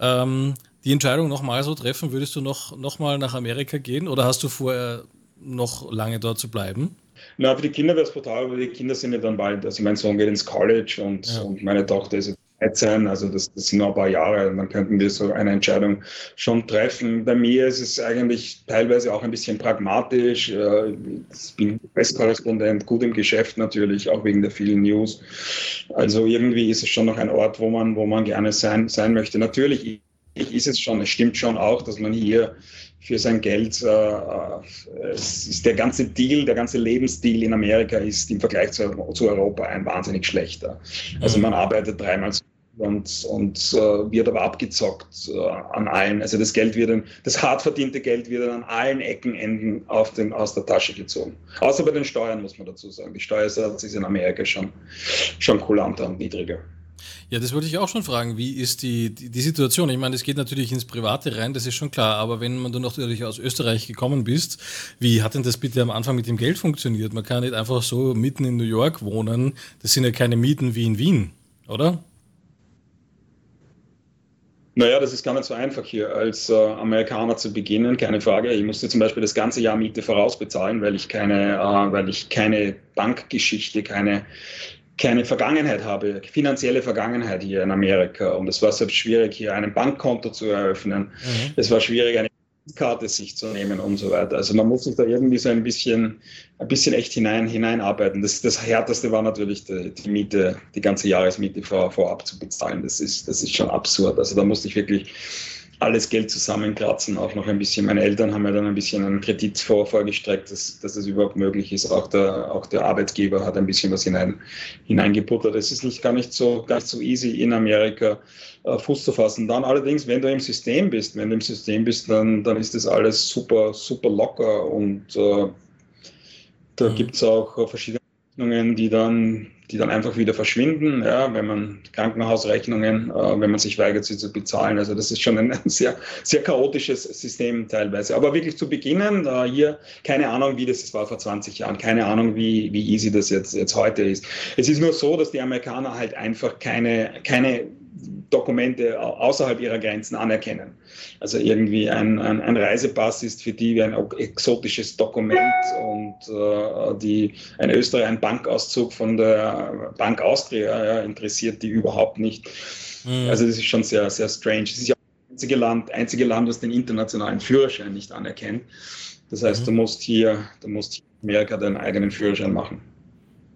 ähm, die Entscheidung nochmal so treffen? Würdest du noch, noch mal nach Amerika gehen oder hast du vor, noch lange dort zu bleiben? Na, für die Kinder wäre es brutal, weil die Kinder sind ja dann bald, also mein Sohn geht ins College und, ja. und meine Tochter ist sein. Also das, das, sind noch ein paar Jahre. Dann könnten wir so eine Entscheidung schon treffen. Bei mir ist es eigentlich teilweise auch ein bisschen pragmatisch. Äh, ich bin Presskorrespondent, gut im Geschäft natürlich, auch wegen der vielen News. Also irgendwie ist es schon noch ein Ort, wo man, wo man gerne sein, sein möchte. Natürlich ist es schon, es stimmt schon auch, dass man hier für sein Geld, äh, äh, es ist der ganze Deal, der ganze Lebensstil in Amerika ist im Vergleich zu, zu Europa ein wahnsinnig schlechter. Also mhm. man arbeitet dreimal so und, und äh, wird aber abgezockt äh, an allen. Also das Geld wird dann, das hart verdiente Geld wird dann an allen Eckenenden auf den, aus der Tasche gezogen. Außer bei den Steuern muss man dazu sagen. Die Steuersatz ist in Amerika schon, schon kulanter und niedriger. Ja, das wollte ich auch schon fragen. Wie ist die, die, die, Situation? Ich meine, es geht natürlich ins Private rein, das ist schon klar, aber wenn man dann natürlich aus Österreich gekommen bist, wie hat denn das bitte am Anfang mit dem Geld funktioniert? Man kann nicht einfach so mitten in New York wohnen. Das sind ja keine Mieten wie in Wien, oder? Naja, das ist gar nicht so einfach hier als äh, Amerikaner zu beginnen, keine Frage. Ich musste zum Beispiel das ganze Jahr Miete vorausbezahlen, weil ich keine, äh, weil ich keine Bankgeschichte, keine, keine Vergangenheit habe, finanzielle Vergangenheit hier in Amerika. Und es war selbst schwierig, hier ein Bankkonto zu eröffnen. Mhm. Es war schwierig, eine Karte sich zu nehmen und so weiter. Also man muss sich da irgendwie so ein bisschen, ein bisschen echt hinein, hineinarbeiten. Das, das Härteste war natürlich die, die Miete, die ganze Jahresmiete vor, vorab zu bezahlen. Das ist, das ist schon absurd. Also da musste ich wirklich alles Geld zusammenkratzen, auch noch ein bisschen. Meine Eltern haben mir dann ein bisschen einen Kredit vor, vorgestreckt, dass, dass das überhaupt möglich ist. Auch der, auch der Arbeitgeber hat ein bisschen was hinein, hineingebuttert. Es ist nicht gar nicht so, gar nicht so easy in Amerika äh, Fuß zu fassen. Dann allerdings, wenn du im System bist, wenn du im System bist, dann, dann ist das alles super, super locker und äh, da mhm. gibt es auch verschiedene Rechnungen, die dann die dann einfach wieder verschwinden, ja, wenn man Krankenhausrechnungen, äh, wenn man sich weigert, sie zu bezahlen. Also das ist schon ein sehr, sehr chaotisches System teilweise. Aber wirklich zu beginnen, äh, hier keine Ahnung, wie das war vor 20 Jahren, keine Ahnung, wie, wie easy das jetzt, jetzt heute ist. Es ist nur so, dass die Amerikaner halt einfach keine, keine Dokumente außerhalb ihrer Grenzen anerkennen. Also irgendwie ein, ein, ein Reisepass ist für die wie ein exotisches Dokument und äh, die, ein Österreich, ein Bankauszug von der Bank Austria ja, interessiert die überhaupt nicht. Mhm. Also das ist schon sehr, sehr strange. Es ist ja das einzige Land, einzige Land, das den internationalen Führerschein nicht anerkennt. Das heißt, mhm. du musst hier, du musst hier in Amerika deinen eigenen Führerschein machen.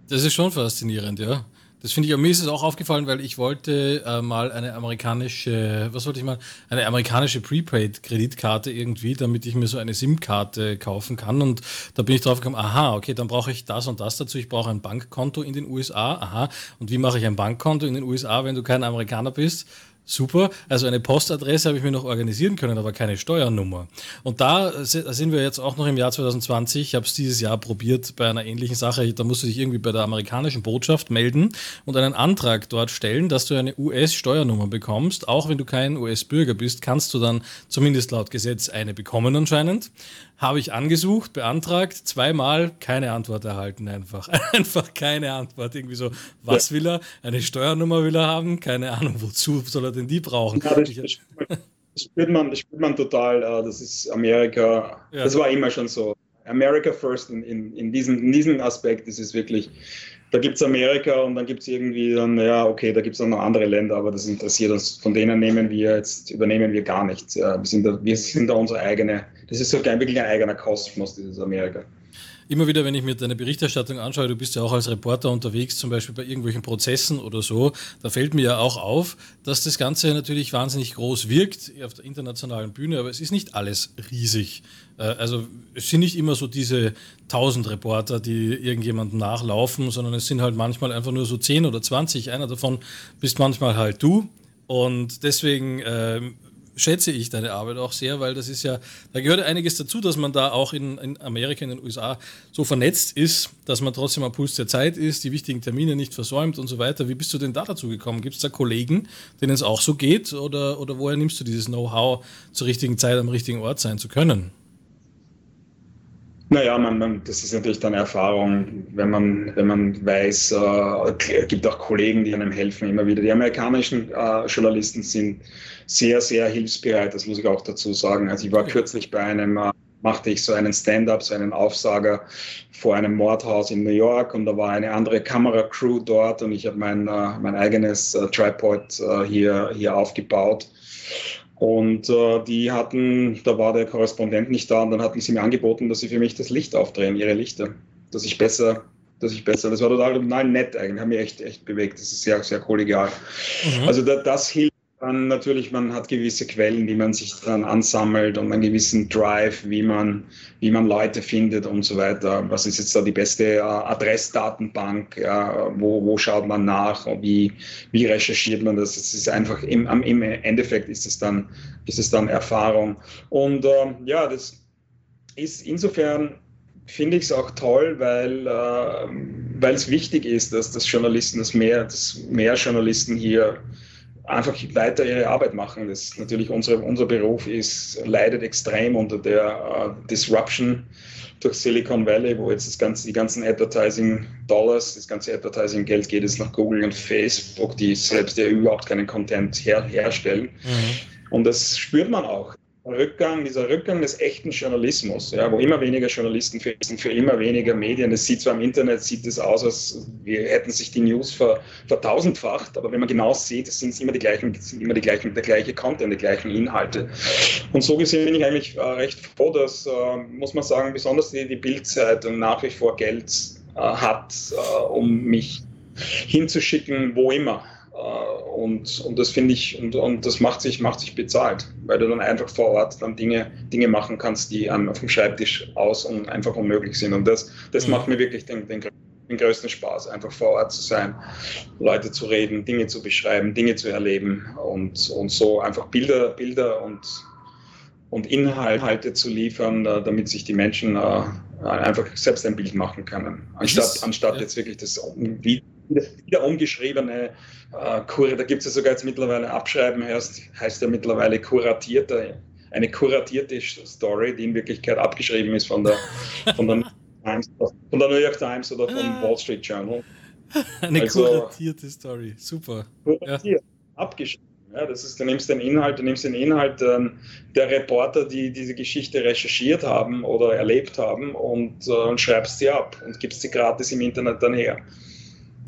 Das ist schon faszinierend, ja. Das finde ich, mir ist es auch aufgefallen, weil ich wollte äh, mal eine amerikanische, was wollte ich mal, eine amerikanische Prepaid-Kreditkarte irgendwie, damit ich mir so eine SIM-Karte kaufen kann. Und da bin ich drauf gekommen, aha, okay, dann brauche ich das und das dazu. Ich brauche ein Bankkonto in den USA, aha. Und wie mache ich ein Bankkonto in den USA, wenn du kein Amerikaner bist? Super. Also eine Postadresse habe ich mir noch organisieren können, aber keine Steuernummer. Und da sind wir jetzt auch noch im Jahr 2020. Ich habe es dieses Jahr probiert bei einer ähnlichen Sache. Da musst du dich irgendwie bei der amerikanischen Botschaft melden und einen Antrag dort stellen, dass du eine US-Steuernummer bekommst. Auch wenn du kein US-Bürger bist, kannst du dann zumindest laut Gesetz eine bekommen anscheinend. Habe ich angesucht, beantragt, zweimal keine Antwort erhalten einfach. Einfach keine Antwort. Irgendwie so, was will er? Eine Steuernummer will er haben? Keine Ahnung, wozu soll er denn die brauchen? Ja, das, das, spürt man, das spürt man total. Äh, das ist Amerika. Ja. Das war immer schon so. America first in, in, in, diesem, in diesem Aspekt ist es wirklich da gibt es Amerika und dann gibt es irgendwie dann, ja, okay, da gibt es auch noch andere Länder, aber das interessiert uns. Von denen nehmen wir jetzt, übernehmen wir gar nichts. Ja, wir, sind da, wir sind da unsere eigene, das ist so wirklich ein eigener Kosmos, dieses Amerika. immer wieder, wenn ich mir deine Berichterstattung anschaue, du bist ja auch als Reporter unterwegs, zum Beispiel bei irgendwelchen Prozessen oder so, da fällt mir ja auch auf, dass das Ganze natürlich wahnsinnig groß wirkt auf der internationalen Bühne, aber es ist nicht alles riesig. Äh, also es sind nicht immer so diese tausend Reporter, die irgendjemandem nachlaufen, sondern es sind halt manchmal einfach nur so zehn oder zwanzig. Einer davon bist manchmal halt du. Und deswegen äh, schätze ich deine Arbeit auch sehr, weil das ist ja, da gehört einiges dazu, dass man da auch in, in, Amerika, in den USA so vernetzt ist, dass man trotzdem am Puls der Zeit ist, die wichtigen Termine nicht versäumt und so weiter. Wie bist du denn da dazu gekommen? Gibt es da Kollegen, denen es auch so geht oder, oder woher nimmst du dieses Know-how, zur richtigen Zeit am richtigen Ort sein zu können? Naja, man, man, das ist natürlich dann Erfahrung, wenn man, wenn man weiß, äh, gibt auch Kollegen, die einem helfen immer wieder. Die amerikanischen äh, Journalisten sind sehr, sehr hilfsbereit, das muss ich auch dazu sagen. Also ich war kürzlich bei einem, äh, machte ich so einen Stand-up, so einen Aufsager vor einem Mordhaus in New York und da war eine andere Kameracrew dort und ich habe mein, äh, mein eigenes äh, Tripod hier, hier aufgebaut und äh, die hatten, da war der Korrespondent nicht da und dann hatten sie mir angeboten, dass sie für mich das Licht aufdrehen, ihre Lichter, dass ich besser, dass ich besser, das war total, total nett eigentlich, haben mich echt, echt bewegt, das ist sehr, sehr kollegial. Mhm. Also da, das hilft dann natürlich, man hat gewisse Quellen, die man sich dann ansammelt und einen gewissen Drive, wie man, wie man Leute findet und so weiter. Was ist jetzt da die beste äh, Adressdatenbank? Ja, wo, wo schaut man nach? Wie, wie recherchiert man das? Es ist einfach im, im Endeffekt ist es dann, ist es dann Erfahrung. Und äh, ja, das ist insofern finde ich es auch toll, weil, äh, weil es wichtig ist, dass, dass Journalisten, dass mehr, dass mehr Journalisten hier einfach weiter ihre Arbeit machen. Das natürlich unsere, unser Beruf ist, leidet extrem unter der uh, Disruption durch Silicon Valley, wo jetzt das ganze, die ganzen Advertising Dollars, das ganze Advertising Geld geht jetzt nach Google und Facebook, die selbst ja überhaupt keinen Content her, herstellen. Mhm. Und das spürt man auch. Rückgang, dieser Rückgang des echten Journalismus, ja, wo immer weniger Journalisten für, für immer weniger Medien. Es sieht zwar im Internet sieht es aus, als wir hätten sich die News ver, vertausendfacht, aber wenn man genau sieht, es sind immer die gleichen, immer die gleichen, der gleiche Content, die gleichen Inhalte. Und so gesehen bin ich eigentlich äh, recht froh, dass, äh, muss man sagen, besonders die, die Bildzeitung nach wie vor Geld äh, hat, äh, um mich hinzuschicken, wo immer. Äh, und, und das finde ich, und, und das macht sich, macht sich bezahlt, weil du dann einfach vor Ort dann Dinge, Dinge machen kannst, die an, auf dem Schreibtisch aus und einfach unmöglich sind. Und das, das mhm. macht mir wirklich den, den, den größten Spaß, einfach vor Ort zu sein, Leute zu reden, Dinge zu beschreiben, Dinge zu erleben und, und so einfach Bilder, Bilder und, und Inhalte zu liefern, damit sich die Menschen äh, einfach selbst ein Bild machen können, anstatt, anstatt jetzt wirklich das wie wieder umgeschriebene äh, Kur, da gibt es ja sogar jetzt mittlerweile Abschreiben, heißt, heißt ja mittlerweile kuratierte, eine kuratierte Story, die in Wirklichkeit abgeschrieben ist von der, von der, Times, von der New York Times oder vom ah. Wall Street Journal. Eine also, kuratierte Story, super. Kuratiert, ja. abgeschrieben. Ja, das ist, du nimmst den Inhalt, du nimmst den Inhalt ähm, der Reporter, die diese Geschichte recherchiert haben oder erlebt haben und, äh, und schreibst sie ab und gibst sie gratis im Internet dann her.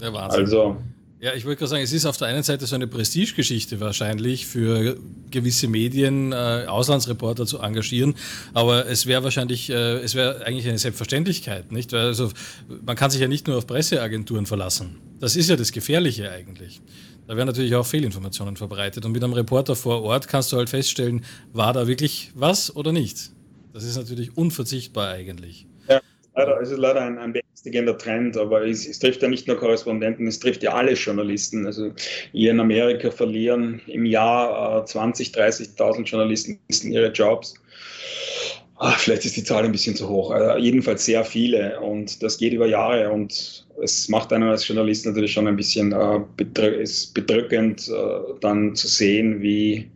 Der Wahnsinn. Also. Ja, ich wollte gerade sagen, es ist auf der einen Seite so eine Prestigegeschichte wahrscheinlich für gewisse Medien, äh, Auslandsreporter zu engagieren, aber es wäre wahrscheinlich, äh, es wäre eigentlich eine Selbstverständlichkeit, nicht? Weil also man kann sich ja nicht nur auf Presseagenturen verlassen. Das ist ja das Gefährliche eigentlich. Da werden natürlich auch Fehlinformationen verbreitet und mit einem Reporter vor Ort kannst du halt feststellen, war da wirklich was oder nicht. Das ist natürlich unverzichtbar eigentlich. Leider, es ist leider ein, ein beängstigender Trend, aber es, es, trifft ja nicht nur Korrespondenten, es trifft ja alle Journalisten. Also hier in Amerika verlieren im Jahr äh, 20, 30.000 Journalisten ihre Jobs. Ach, vielleicht ist die Zahl ein bisschen zu hoch. Äh, jedenfalls sehr viele und das geht über Jahre und es macht einen als Journalist natürlich schon ein bisschen äh, bedrückend, äh, dann zu sehen, wie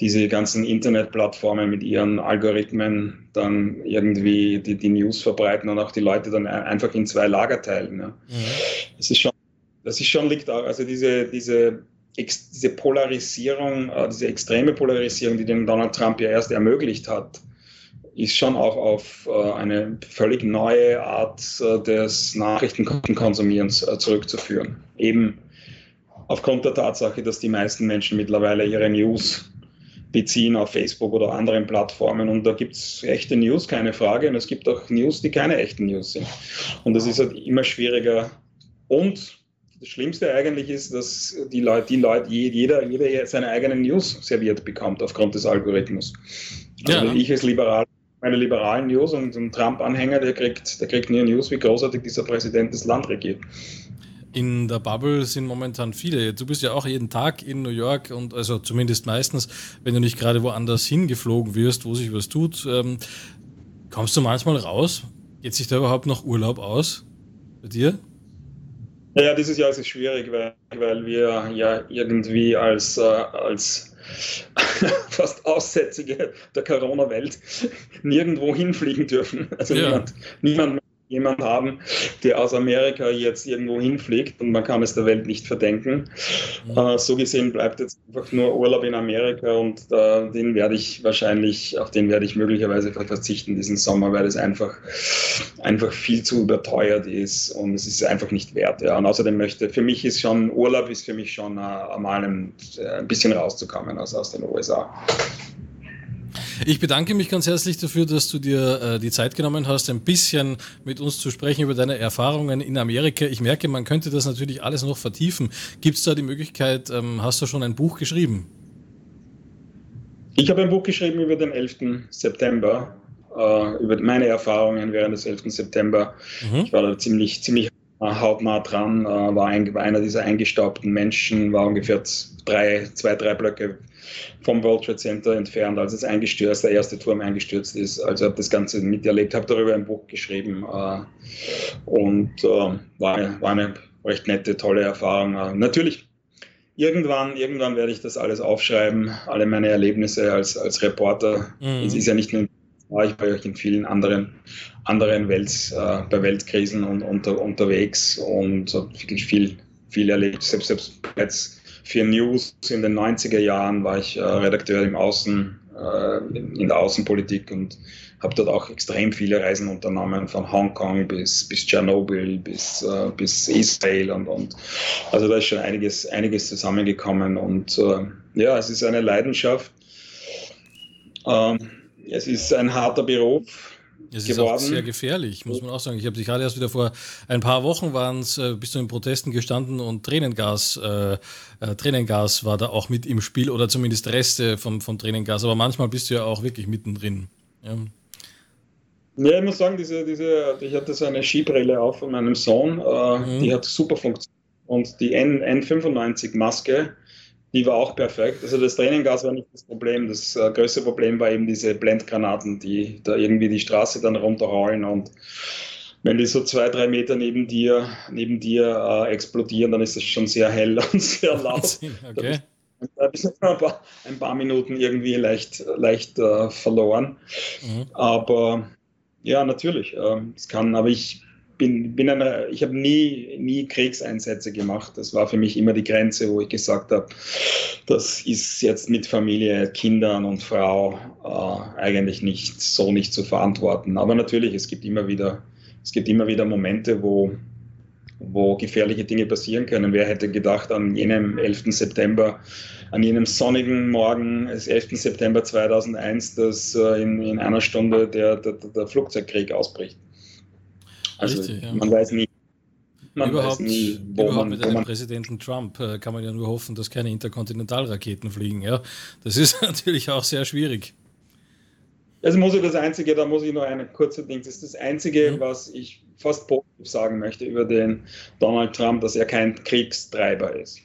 diese ganzen Internetplattformen mit ihren Algorithmen dann irgendwie die, die News verbreiten und auch die Leute dann einfach in zwei Lager teilen. Ja. Mhm. Das ist schon, das ist schon liegt auch, also diese, diese, diese Polarisierung, äh, diese extreme Polarisierung, die den Donald Trump ja erst ermöglicht hat, ist schon auch auf äh, eine völlig neue Art äh, des Nachrichtenkonsumierens zurückzuführen. Eben aufgrund der Tatsache, dass die meisten Menschen mittlerweile ihre News beziehen auf Facebook oder anderen Plattformen. Und da gibt es echte News, keine Frage. Und es gibt auch News, die keine echten News sind. Und das ist halt immer schwieriger. Und das Schlimmste eigentlich ist, dass die Leute, die Leute, jeder, jeder seine eigenen News serviert bekommt aufgrund des Algorithmus. Also ja. ich als Liberal, meine liberalen News und ein Trump-Anhänger, der kriegt, der kriegt nur News, wie großartig dieser Präsident das Land regiert in der Bubble sind momentan viele. Du bist ja auch jeden Tag in New York und also zumindest meistens, wenn du nicht gerade woanders hingeflogen wirst, wo sich was tut. Ähm, kommst du manchmal raus? Geht sich da überhaupt noch Urlaub aus bei dir? Ja, dieses Jahr ist es schwierig, weil, weil wir ja irgendwie als, äh, als fast Aussätzige der Corona-Welt nirgendwo hinfliegen dürfen. Also ja. niemand, niemand jemand haben, der aus Amerika jetzt irgendwo hinfliegt und man kann es der Welt nicht verdenken. Mhm. Äh, so gesehen bleibt jetzt einfach nur Urlaub in Amerika und äh, den werde ich wahrscheinlich, auf den werde ich möglicherweise verzichten diesen Sommer, weil es einfach, einfach viel zu überteuert ist und es ist einfach nicht wert. Ja. Und außerdem möchte, für mich ist schon, Urlaub ist für mich schon äh, mal ein, ein bisschen rauszukommen aus, aus den USA. Ich bedanke mich ganz herzlich dafür, dass du dir äh, die Zeit genommen hast, ein bisschen mit uns zu sprechen über deine Erfahrungen in Amerika. Ich merke, man könnte das natürlich alles noch vertiefen. Gibt es da die Möglichkeit, ähm, hast du schon ein Buch geschrieben? Ich habe ein Buch geschrieben über den 11. September, äh, über meine Erfahrungen während des 11. September. Mhm. Ich war da ziemlich, ziemlich hautnah dran, äh, war, ein, einer dieser eingestaubten Menschen, war ungefähr drei, zwei, drei Blöcke vom World Trade Center entfernt, als es eingestürzt, der erste Turm eingestürzt ist. Also habe das Ganze miterlebt, habe darüber ein Buch geschrieben äh, und äh, war, war eine recht nette, tolle Erfahrung. Äh, natürlich, irgendwann, irgendwann werde ich das alles aufschreiben, alle meine Erlebnisse als, als Reporter. Mhm. Es ist ja nicht nur war ich bei euch in vielen anderen, anderen Welt, äh, bei Weltkrisen und unter, unterwegs und habe wirklich viel, viel erlebt. Selbst, selbst jetzt für News in den 90er Jahren war ich äh, Redakteur im Außen, äh, in der Außenpolitik und habe dort auch extrem viele Reisen unternommen, von Hongkong bis, bis Tschernobyl, bis, äh, bis Israel und, und also da ist schon einiges, einiges zusammengekommen und äh, ja, es ist eine Leidenschaft. Ähm, es ist ein harter Beruf, es ist geworden. auch sehr gefährlich, muss man auch sagen. Ich habe dich gerade erst wieder vor ein paar Wochen waren es, äh, bist du in Protesten gestanden und Tränengas, äh, äh, Tränengas war da auch mit im Spiel oder zumindest Reste vom, vom Tränengas. Aber manchmal bist du ja auch wirklich mittendrin. Ja. Ja, ich muss sagen, diese, diese, ich hatte so eine Skibrille auf von meinem Sohn, äh, mhm. die hat super funktioniert. Und die N, N95-Maske, die war auch perfekt. Also das Tränengas war nicht das Problem. Das äh, größte Problem war eben diese Blendgranaten, die da irgendwie die Straße dann runterrollen und wenn die so zwei, drei Meter neben dir, neben dir äh, explodieren, dann ist es schon sehr hell und sehr laut. Okay. Da habe ich ein paar, ein paar Minuten irgendwie leicht, leicht äh, verloren. Mhm. Aber ja, natürlich. Äh, es kann, aber ich bin, bin eine, ich habe nie, nie Kriegseinsätze gemacht. Das war für mich immer die Grenze, wo ich gesagt habe, das ist jetzt mit Familie, Kindern und Frau äh, eigentlich nicht so nicht zu verantworten. Aber natürlich, es gibt immer wieder, es gibt immer wieder Momente, wo, wo gefährliche Dinge passieren können. Wer hätte gedacht an jenem 11. September, an jenem sonnigen Morgen des 11. September 2001, dass äh, in, in einer Stunde der, der, der Flugzeugkrieg ausbricht. Also Richtig, ja. man weiß nie. Man überhaupt, weiß nie, wo überhaupt man, mit einem Präsidenten Trump äh, kann man ja nur hoffen, dass keine Interkontinentalraketen fliegen. Ja, das ist natürlich auch sehr schwierig. Also muss ich das Einzige, da muss ich noch eine kurze Ding, das ist das Einzige, mhm. was ich fast positiv sagen möchte über den Donald Trump, dass er kein Kriegstreiber ist.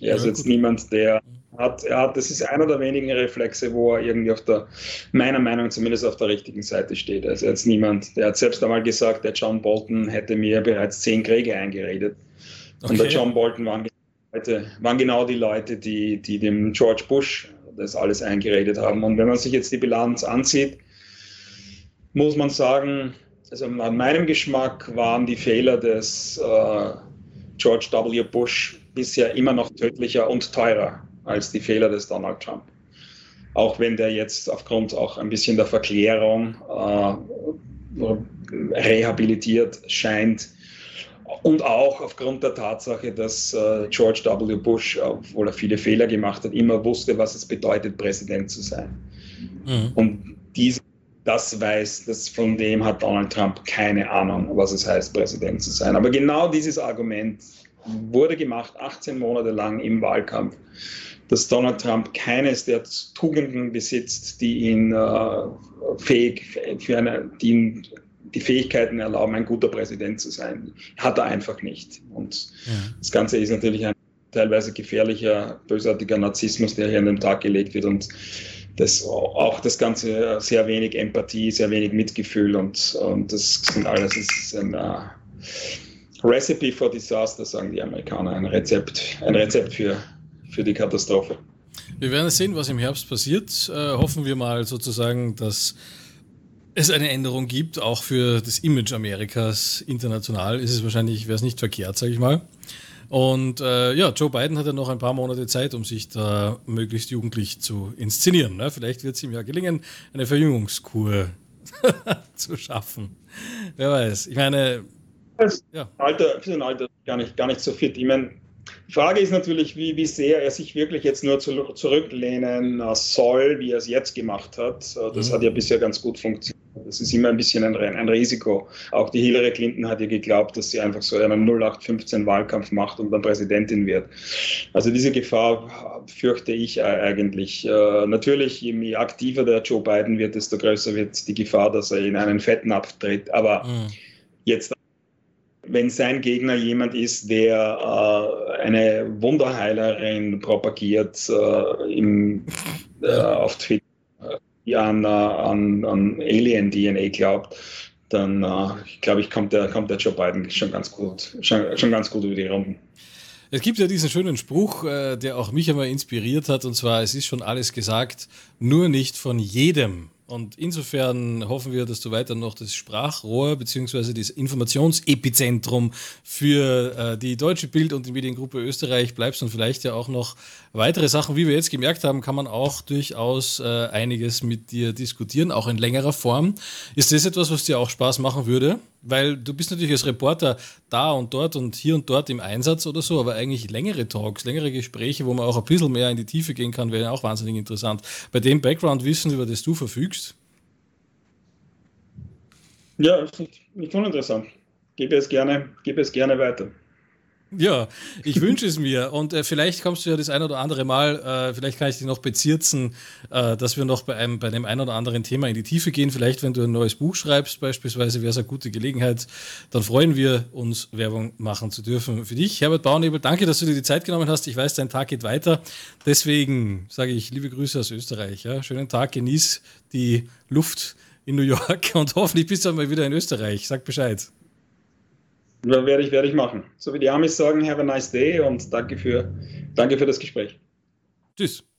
Er ja, ist jetzt gut. niemand, der hat, er hat, das ist einer der wenigen Reflexe, wo er irgendwie auf der, meiner Meinung nach zumindest auf der richtigen Seite steht. Also jetzt niemand, der hat selbst einmal gesagt, der John Bolton hätte mir bereits zehn Kriege eingeredet. Okay. Und der John Bolton waren, waren genau die Leute, die, die dem George Bush das alles eingeredet haben. Und wenn man sich jetzt die Bilanz ansieht, muss man sagen, also an meinem Geschmack waren die Fehler des äh, George W. Bush bisher immer noch tödlicher und teurer als die Fehler des Donald Trump. Auch wenn der jetzt aufgrund auch ein bisschen der Verklärung äh, rehabilitiert scheint. und auch aufgrund der Tatsache, dass äh, George W. Bush, obwohl er viele Fehler gemacht hat, immer wusste, was es bedeutet, Präsident zu sein. Mhm. Und dies, das weiß, das von dem hat Donald Trump keine Ahnung, was es heißt, Präsident zu sein. Aber genau dieses Argument wurde gemacht, 18 Monate lang im Wahlkampf, dass Donald Trump keines der Tugenden besitzt, die ihn äh, fähig für eine, die ihn die Fähigkeiten erlauben, ein guter Präsident zu sein. Hat er einfach nicht. Und ja. das Ganze ist natürlich ein teilweise gefährlicher, bösartiger Narzissmus, der hier an den Tag gelegt wird und das, auch das Ganze sehr wenig Empathie, sehr wenig Mitgefühl und, und das sind alles das ist ein uh, Recipe for Disaster, sagen die Amerikaner, ein Rezept, ein Rezept für, für die Katastrophe. Wir werden sehen, was im Herbst passiert. Äh, hoffen wir mal sozusagen, dass es eine Änderung gibt, auch für das Image Amerikas international, ist es wahrscheinlich, wäre es nicht verkehrt, sage ich mal. Und äh, ja, Joe Biden hat ja noch ein paar Monate Zeit, um sich da möglichst jugendlich zu inszenieren. Ne? Vielleicht wird es ihm ja gelingen, eine Verjüngungskur zu schaffen. Wer weiß. Ich meine. Ja. Alter, für ein Alter gar nicht, gar nicht so fit. Ich meine, die Frage ist natürlich, wie, wie sehr er sich wirklich jetzt nur zu, zurücklehnen soll, wie er es jetzt gemacht hat. Das mhm. hat ja bisher ganz gut funktioniert. Das ist immer ein bisschen ein, ein, Risiko. Auch die Hillary Clinton hat ja geglaubt, dass sie einfach so einen 0815 Wahlkampf macht und dann Präsidentin wird. Also diese Gefahr fürchte ich eigentlich. Äh, natürlich, je aktiver der Joe Biden wird, desto größer wird die Gefahr, dass er in einen Fettnapf tritt. Aber mhm. jetzt wenn sein Gegner jemand ist, der äh, eine Wunderheilerin propagiert äh, im, äh, auf Twitter, die an, äh, an, an Alien-DNA glaubt, dann äh, glaube ich, kommt der, kommt der Joe Biden schon ganz gut, schon, schon ganz gut über die Runden. Es gibt ja diesen schönen Spruch, äh, der auch mich einmal inspiriert hat, und zwar, es ist schon alles gesagt, nur nicht von jedem. Und insofern hoffen wir, dass du weiter noch das Sprachrohr bzw. das Informationsepizentrum für äh, die deutsche Bild- und die Mediengruppe Österreich bleibst und vielleicht ja auch noch weitere Sachen, wie wir jetzt gemerkt haben, kann man auch durchaus äh, einiges mit dir diskutieren, auch in längerer Form. Ist das etwas, was dir auch Spaß machen würde? Weil du bist natürlich als Reporter da und dort und hier und dort im Einsatz oder so, aber eigentlich längere Talks, längere Gespräche, wo man auch ein bisschen mehr in die Tiefe gehen kann, wäre auch wahnsinnig interessant. Bei dem Background-Wissen, über das du verfügst? Ja, nicht uninteressant. Gebe es gerne, gebe es gerne weiter. Ja, ich wünsche es mir. Und äh, vielleicht kommst du ja das ein oder andere Mal, äh, vielleicht kann ich dich noch bezirzen, äh, dass wir noch bei, einem, bei dem ein oder anderen Thema in die Tiefe gehen. Vielleicht, wenn du ein neues Buch schreibst, beispielsweise, wäre es eine gute Gelegenheit. Dann freuen wir uns, Werbung machen zu dürfen für dich. Herbert Baunebel, danke, dass du dir die Zeit genommen hast. Ich weiß, dein Tag geht weiter. Deswegen sage ich liebe Grüße aus Österreich. Ja? Schönen Tag, genieß die Luft in New York und hoffentlich bist du mal wieder in Österreich. Sag Bescheid. Werde ich, werde ich machen. So wie die Amis sagen, have a nice day und danke für, danke für das Gespräch. Tschüss.